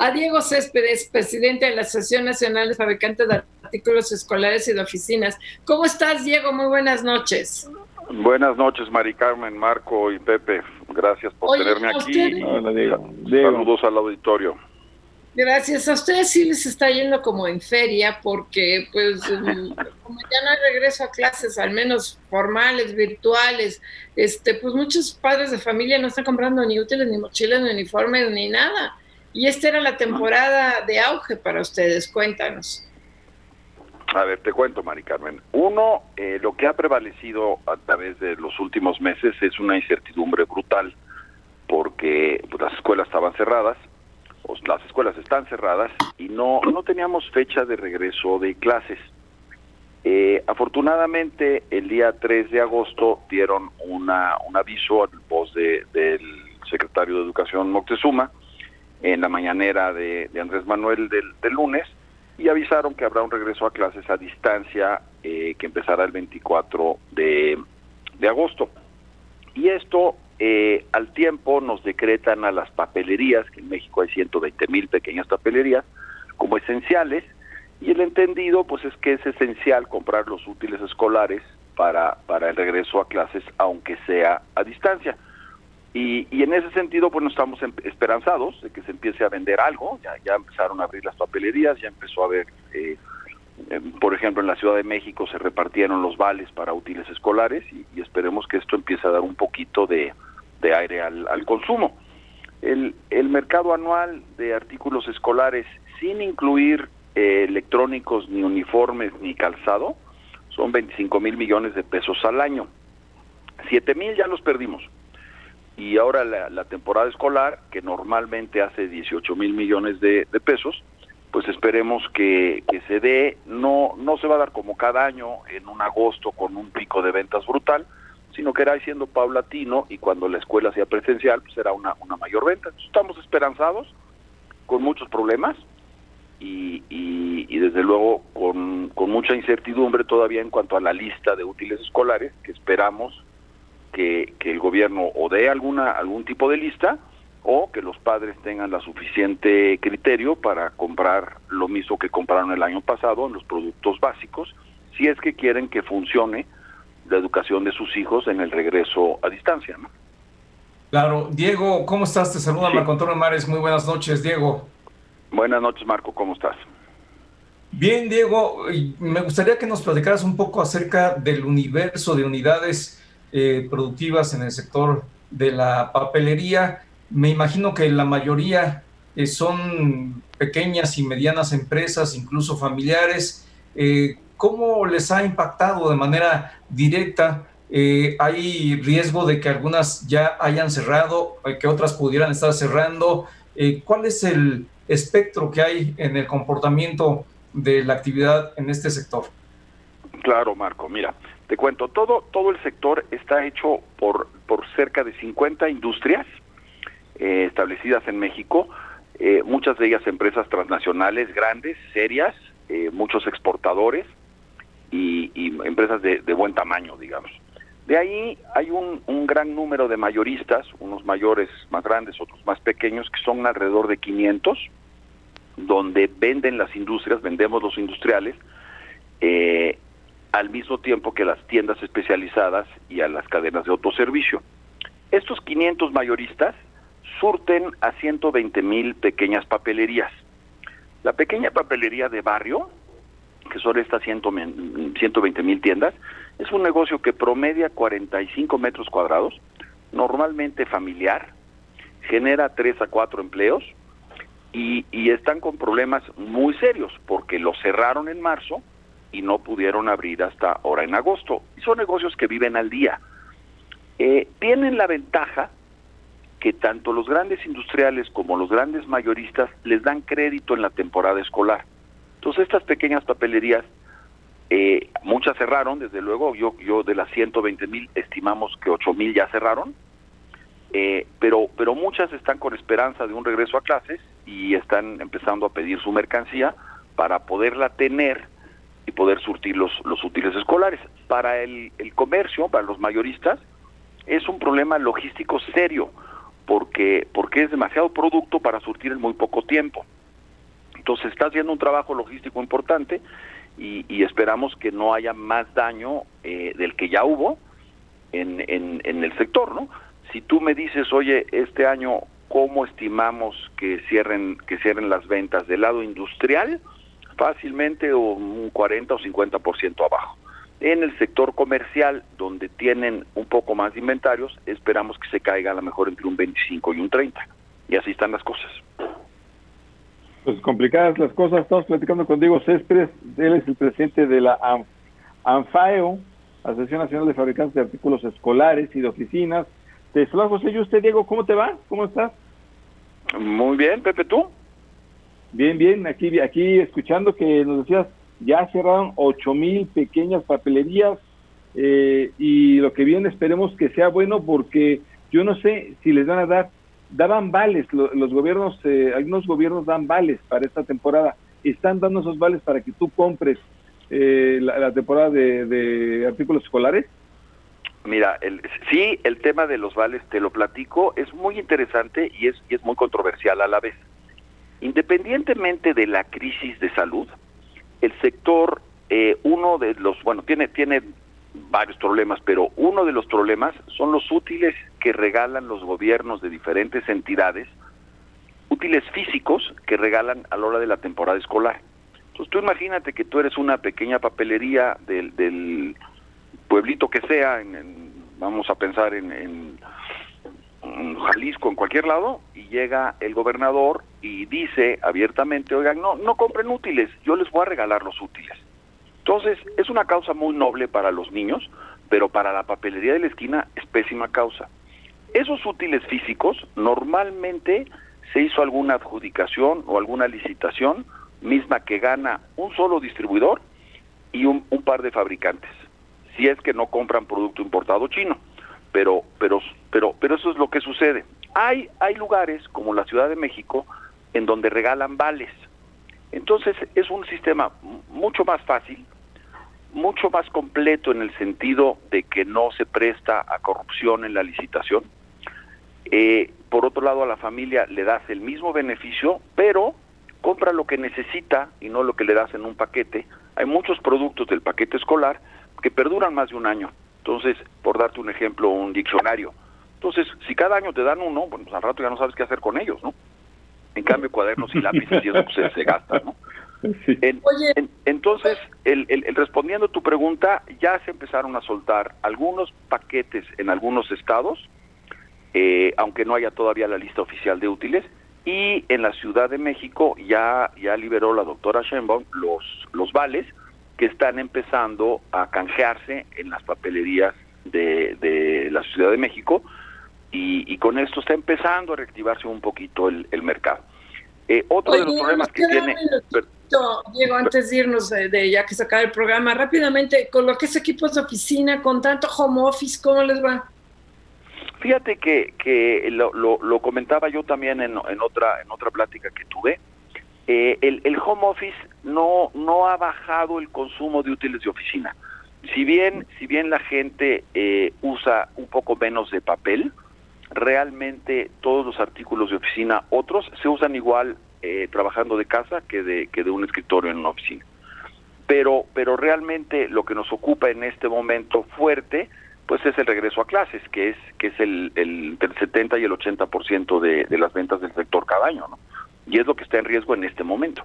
a Diego Céspedes, presidente de la Asociación Nacional de Fabricantes de Artículos Escolares y de Oficinas. ¿Cómo estás, Diego? Muy buenas noches. Buenas noches, Mari Carmen, Marco y Pepe. Gracias por tenerme aquí. Hola, Diego. Saludos al auditorio. Gracias. A ustedes sí les está yendo como en feria porque, pues, como ya no hay regreso a clases, al menos formales, virtuales, este, pues muchos padres de familia no están comprando ni útiles, ni mochilas, ni uniformes, ni nada. Y esta era la temporada de auge para ustedes, cuéntanos. A ver, te cuento, Mari Carmen. Uno, eh, lo que ha prevalecido a través de los últimos meses es una incertidumbre brutal, porque las escuelas estaban cerradas, o las escuelas están cerradas y no, no teníamos fecha de regreso de clases. Eh, afortunadamente, el día 3 de agosto dieron una, un aviso al voz de, del secretario de Educación Moctezuma, en la mañanera de, Andrés Manuel del, lunes y avisaron que habrá un regreso a clases a distancia eh, que empezará el 24 de, agosto. Y esto eh, al tiempo nos decretan a las papelerías, que en México hay 120 mil pequeñas papelerías, como esenciales, y el entendido pues es que es esencial comprar los útiles escolares para, para el regreso a clases, aunque sea a distancia. Y, en ese sentido, pues no estamos em, esperanzados de que se empiece a vender algo. Ya, ya empezaron a abrir las papelerías, ya empezó a haber, eh, em, por ejemplo, en la Ciudad de México se repartieron los vales para útiles escolares y, esperemos que esto empiece a dar un poquito de, aire al, consumo. El, el, mercado anual de artículos escolares, sin incluir eh, electrónicos, ni uniformes, ni calzado, son 25 mil millones de pesos al año. 7 mil ya los perdimos y ahora la, temporada escolar, que normalmente hace 18 mil millones de, pesos, pues esperemos que, se dé, no, no se va a dar como cada año en un agosto con un pico de ventas brutal, sino que irá siendo paulatino y cuando la escuela sea presencial, pues será una, una mayor venta. estamos esperanzados, con muchos problemas y, y, desde luego con, con mucha incertidumbre todavía en cuanto a la lista de útiles escolares que esperamos que, el gobierno o dé alguna algún tipo de lista o que los padres tengan la suficiente criterio para comprar lo mismo que compraron el año pasado en los productos básicos, si es que quieren que funcione la educación de sus hijos en el regreso a distancia. Claro, Diego, ¿cómo estás? Te saluda Marco Antonio Mares, muy buenas noches, Diego. Buenas noches, Marco, ¿cómo estás? Bien, Diego, me gustaría que nos platicaras un poco acerca del universo de unidades eh, productivas en el sector de la papelería. Me imagino que la mayoría eh, son pequeñas y medianas empresas, incluso familiares. Eh, ¿Cómo les ha impactado de manera directa? ¿Hay riesgo de que algunas ya hayan cerrado, que otras pudieran estar cerrando? ¿Cuál es el espectro que hay en el comportamiento de la actividad en este sector? Claro, Marco. Mira, te cuento, todo, todo el sector está hecho por, por cerca de 50 industrias eh, establecidas en México, eh, muchas de ellas empresas transnacionales grandes, serias, eh, muchos exportadores y, empresas de, buen tamaño, digamos. De ahí hay un, gran número de mayoristas, unos mayores más grandes, otros más pequeños, que son alrededor de 500, donde venden las industrias, vendemos los industriales, al mismo tiempo que las tiendas especializadas y a las cadenas de autoservicio. Estos 500 mayoristas surten a 120 mil pequeñas papelerías. La pequeña papelería de barrio, que son estas 120 mil tiendas, es un negocio que promedia 45 metros cuadrados, normalmente familiar, genera 3 a 4 empleos y, y están con problemas muy serios porque lo cerraron en marzo y no pudieron abrir hasta ahora en agosto. Y son negocios que viven al día. Eh, tienen la ventaja que tanto los grandes industriales como los grandes mayoristas les dan crédito en la temporada escolar. Entonces estas pequeñas papelerías, eh, muchas cerraron, desde luego, yo, yo de las 120 mil estimamos que 8 mil ya cerraron, eh, pero, pero muchas están con esperanza de un regreso a clases y están empezando a pedir su mercancía para poderla tener y poder surtir los, los útiles escolares. Para el, el comercio, para los mayoristas, es un problema logístico serio, porque, porque es demasiado producto para surtir en muy poco tiempo. Entonces está haciendo un trabajo logístico importante y, esperamos que no haya más daño eh, del que ya hubo en, en, en el sector, ¿no? Si tú me dices, oye, este año, ¿cómo estimamos que cierren, que cierren las ventas del lado industrial? Fácilmente un 40 o 50% abajo. En el sector comercial, donde tienen un poco más de inventarios, esperamos que se caiga a lo mejor entre un 25 y un 30. Y así están las cosas. Pues complicadas las cosas. Estamos platicando con Diego Céspedes. Él es el presidente de la ANFAEO, Asociación Nacional de Fabricantes de Artículos Escolares y de Oficinas. Te saluda José y usted, Diego. ¿Cómo te va? ¿Cómo estás? Muy bien, Pepe, ¿tú? Bien, bien, aquí, aquí escuchando que nos decías, ya cerraron ocho mil pequeñas papelerías eh, y lo que viene esperemos que sea bueno porque yo no sé si les van a dar, daban vales, los gobiernos, eh, algunos gobiernos dan vales para esta temporada, están dando esos vales para que tú compres eh, la, temporada de, artículos escolares. Mira, el, sí, el tema de los vales, te lo platico, es muy interesante y es, y es muy controversial a la vez. Independientemente de la crisis de salud, el sector, eh, uno de los, bueno, tiene, tiene varios problemas, pero uno de los problemas son los útiles que regalan los gobiernos de diferentes entidades, útiles físicos que regalan a la hora de la temporada escolar. Entonces tú imagínate que tú eres una pequeña papelería del, del pueblito que sea, en, vamos a pensar en Jalisco, en cualquier lado, y llega el gobernador y dice abiertamente, oigan, no, no compren útiles, yo les voy a regalar los útiles. Entonces, es una causa muy noble para los niños, pero para la papelería de la esquina es pésima causa. Esos útiles físicos normalmente se hizo alguna adjudicación o alguna licitación misma que gana un solo distribuidor y un, un par de fabricantes, si es que no compran producto importado chino pero pero pero pero eso es lo que sucede. Hay hay lugares como la Ciudad de México en donde regalan vales. Entonces es un sistema mucho más fácil, mucho más completo en el sentido de que no se presta a corrupción en la licitación. Eh, por otro lado, a la familia le das el mismo beneficio, pero compra lo que necesita y no lo que le das en un paquete. Hay muchos productos del paquete escolar que perduran más de un año. Entonces, por darte un ejemplo, un diccionario. Entonces, si cada año te dan uno, bueno, pues al rato ya no sabes qué hacer con ellos, ¿no? En cambio, cuadernos y lápices y eso pues, se, gasta, ¿no? entonces, el, el, respondiendo a tu pregunta, ya se empezaron a soltar algunos paquetes en algunos estados, eh, aunque no haya todavía la lista oficial de útiles, y en la Ciudad de México ya, ya liberó la doctora Sheinbaum los, los vales que están empezando a canjearse en las papelerías de, la Ciudad de México y, con esto está empezando a reactivarse un poquito el, mercado. Eh, otro de los problemas que tiene... Diego, antes de irnos de, ya que se el programa, rápidamente, con lo que es equipos de oficina, con tanto home office, ¿cómo les va? Fíjate que, que lo, lo, comentaba yo también en, en, otra en otra plática que tuve. Eh, el, el, home office no no ha bajado el consumo de útiles de oficina. Si bien si bien la gente eh, usa un poco menos de papel, realmente todos los artículos de oficina otros se usan igual eh, trabajando de casa que de que de un escritorio en una oficina. Pero pero realmente lo que nos ocupa en este momento fuerte pues es el regreso a clases, que es que es el, el, 70 y el 80% de, de las ventas del sector cada año, ¿no? Y es lo que está en riesgo en este momento.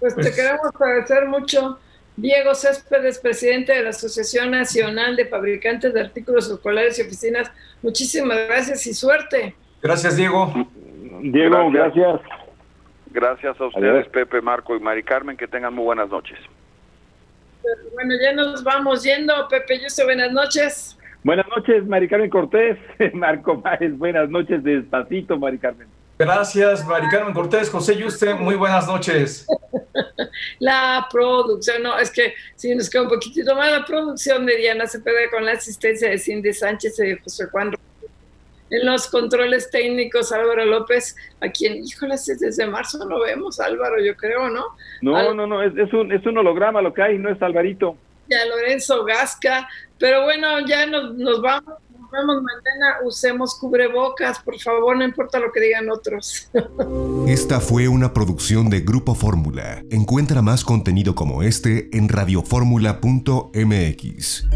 Pues, te pues queremos agradecer mucho. Diego Céspedes, presidente de la Asociación Nacional de Fabricantes de Artículos Escolares y Oficinas. Muchísimas gracias y suerte. Gracias, Diego. Diego, gracias. Gracias, a ustedes, Pepe, Marco y Mari Carmen. Que tengan muy buenas noches. Bueno, ya nos vamos yendo. Pepe Yuste, buenas noches. Buenas noches, Mari Carmen Cortés. Marco Páez, buenas noches, despacito, Mari Carmen. Gracias, Mari Carmen Cortés. José Yuste, muy buenas noches. La producción, no, es que si nos queda un poquitito más, la producción de Diana Cepeda con la asistencia de Cindy Sánchez y José Juan en los controles técnicos Álvaro López, a quien, híjole, desde marzo no vemos, Álvaro, yo creo, ¿no? No, no, no, es, un, es un holograma lo que hay, no es Alvarito. Ya Lorenzo Gasca, pero bueno, ya nos, nos vamos, nos mañana, usemos cubrebocas, por favor, no importa lo que digan otros. Esta fue una producción de Grupo Fórmula. Encuentra más contenido como este en radioformula.mx.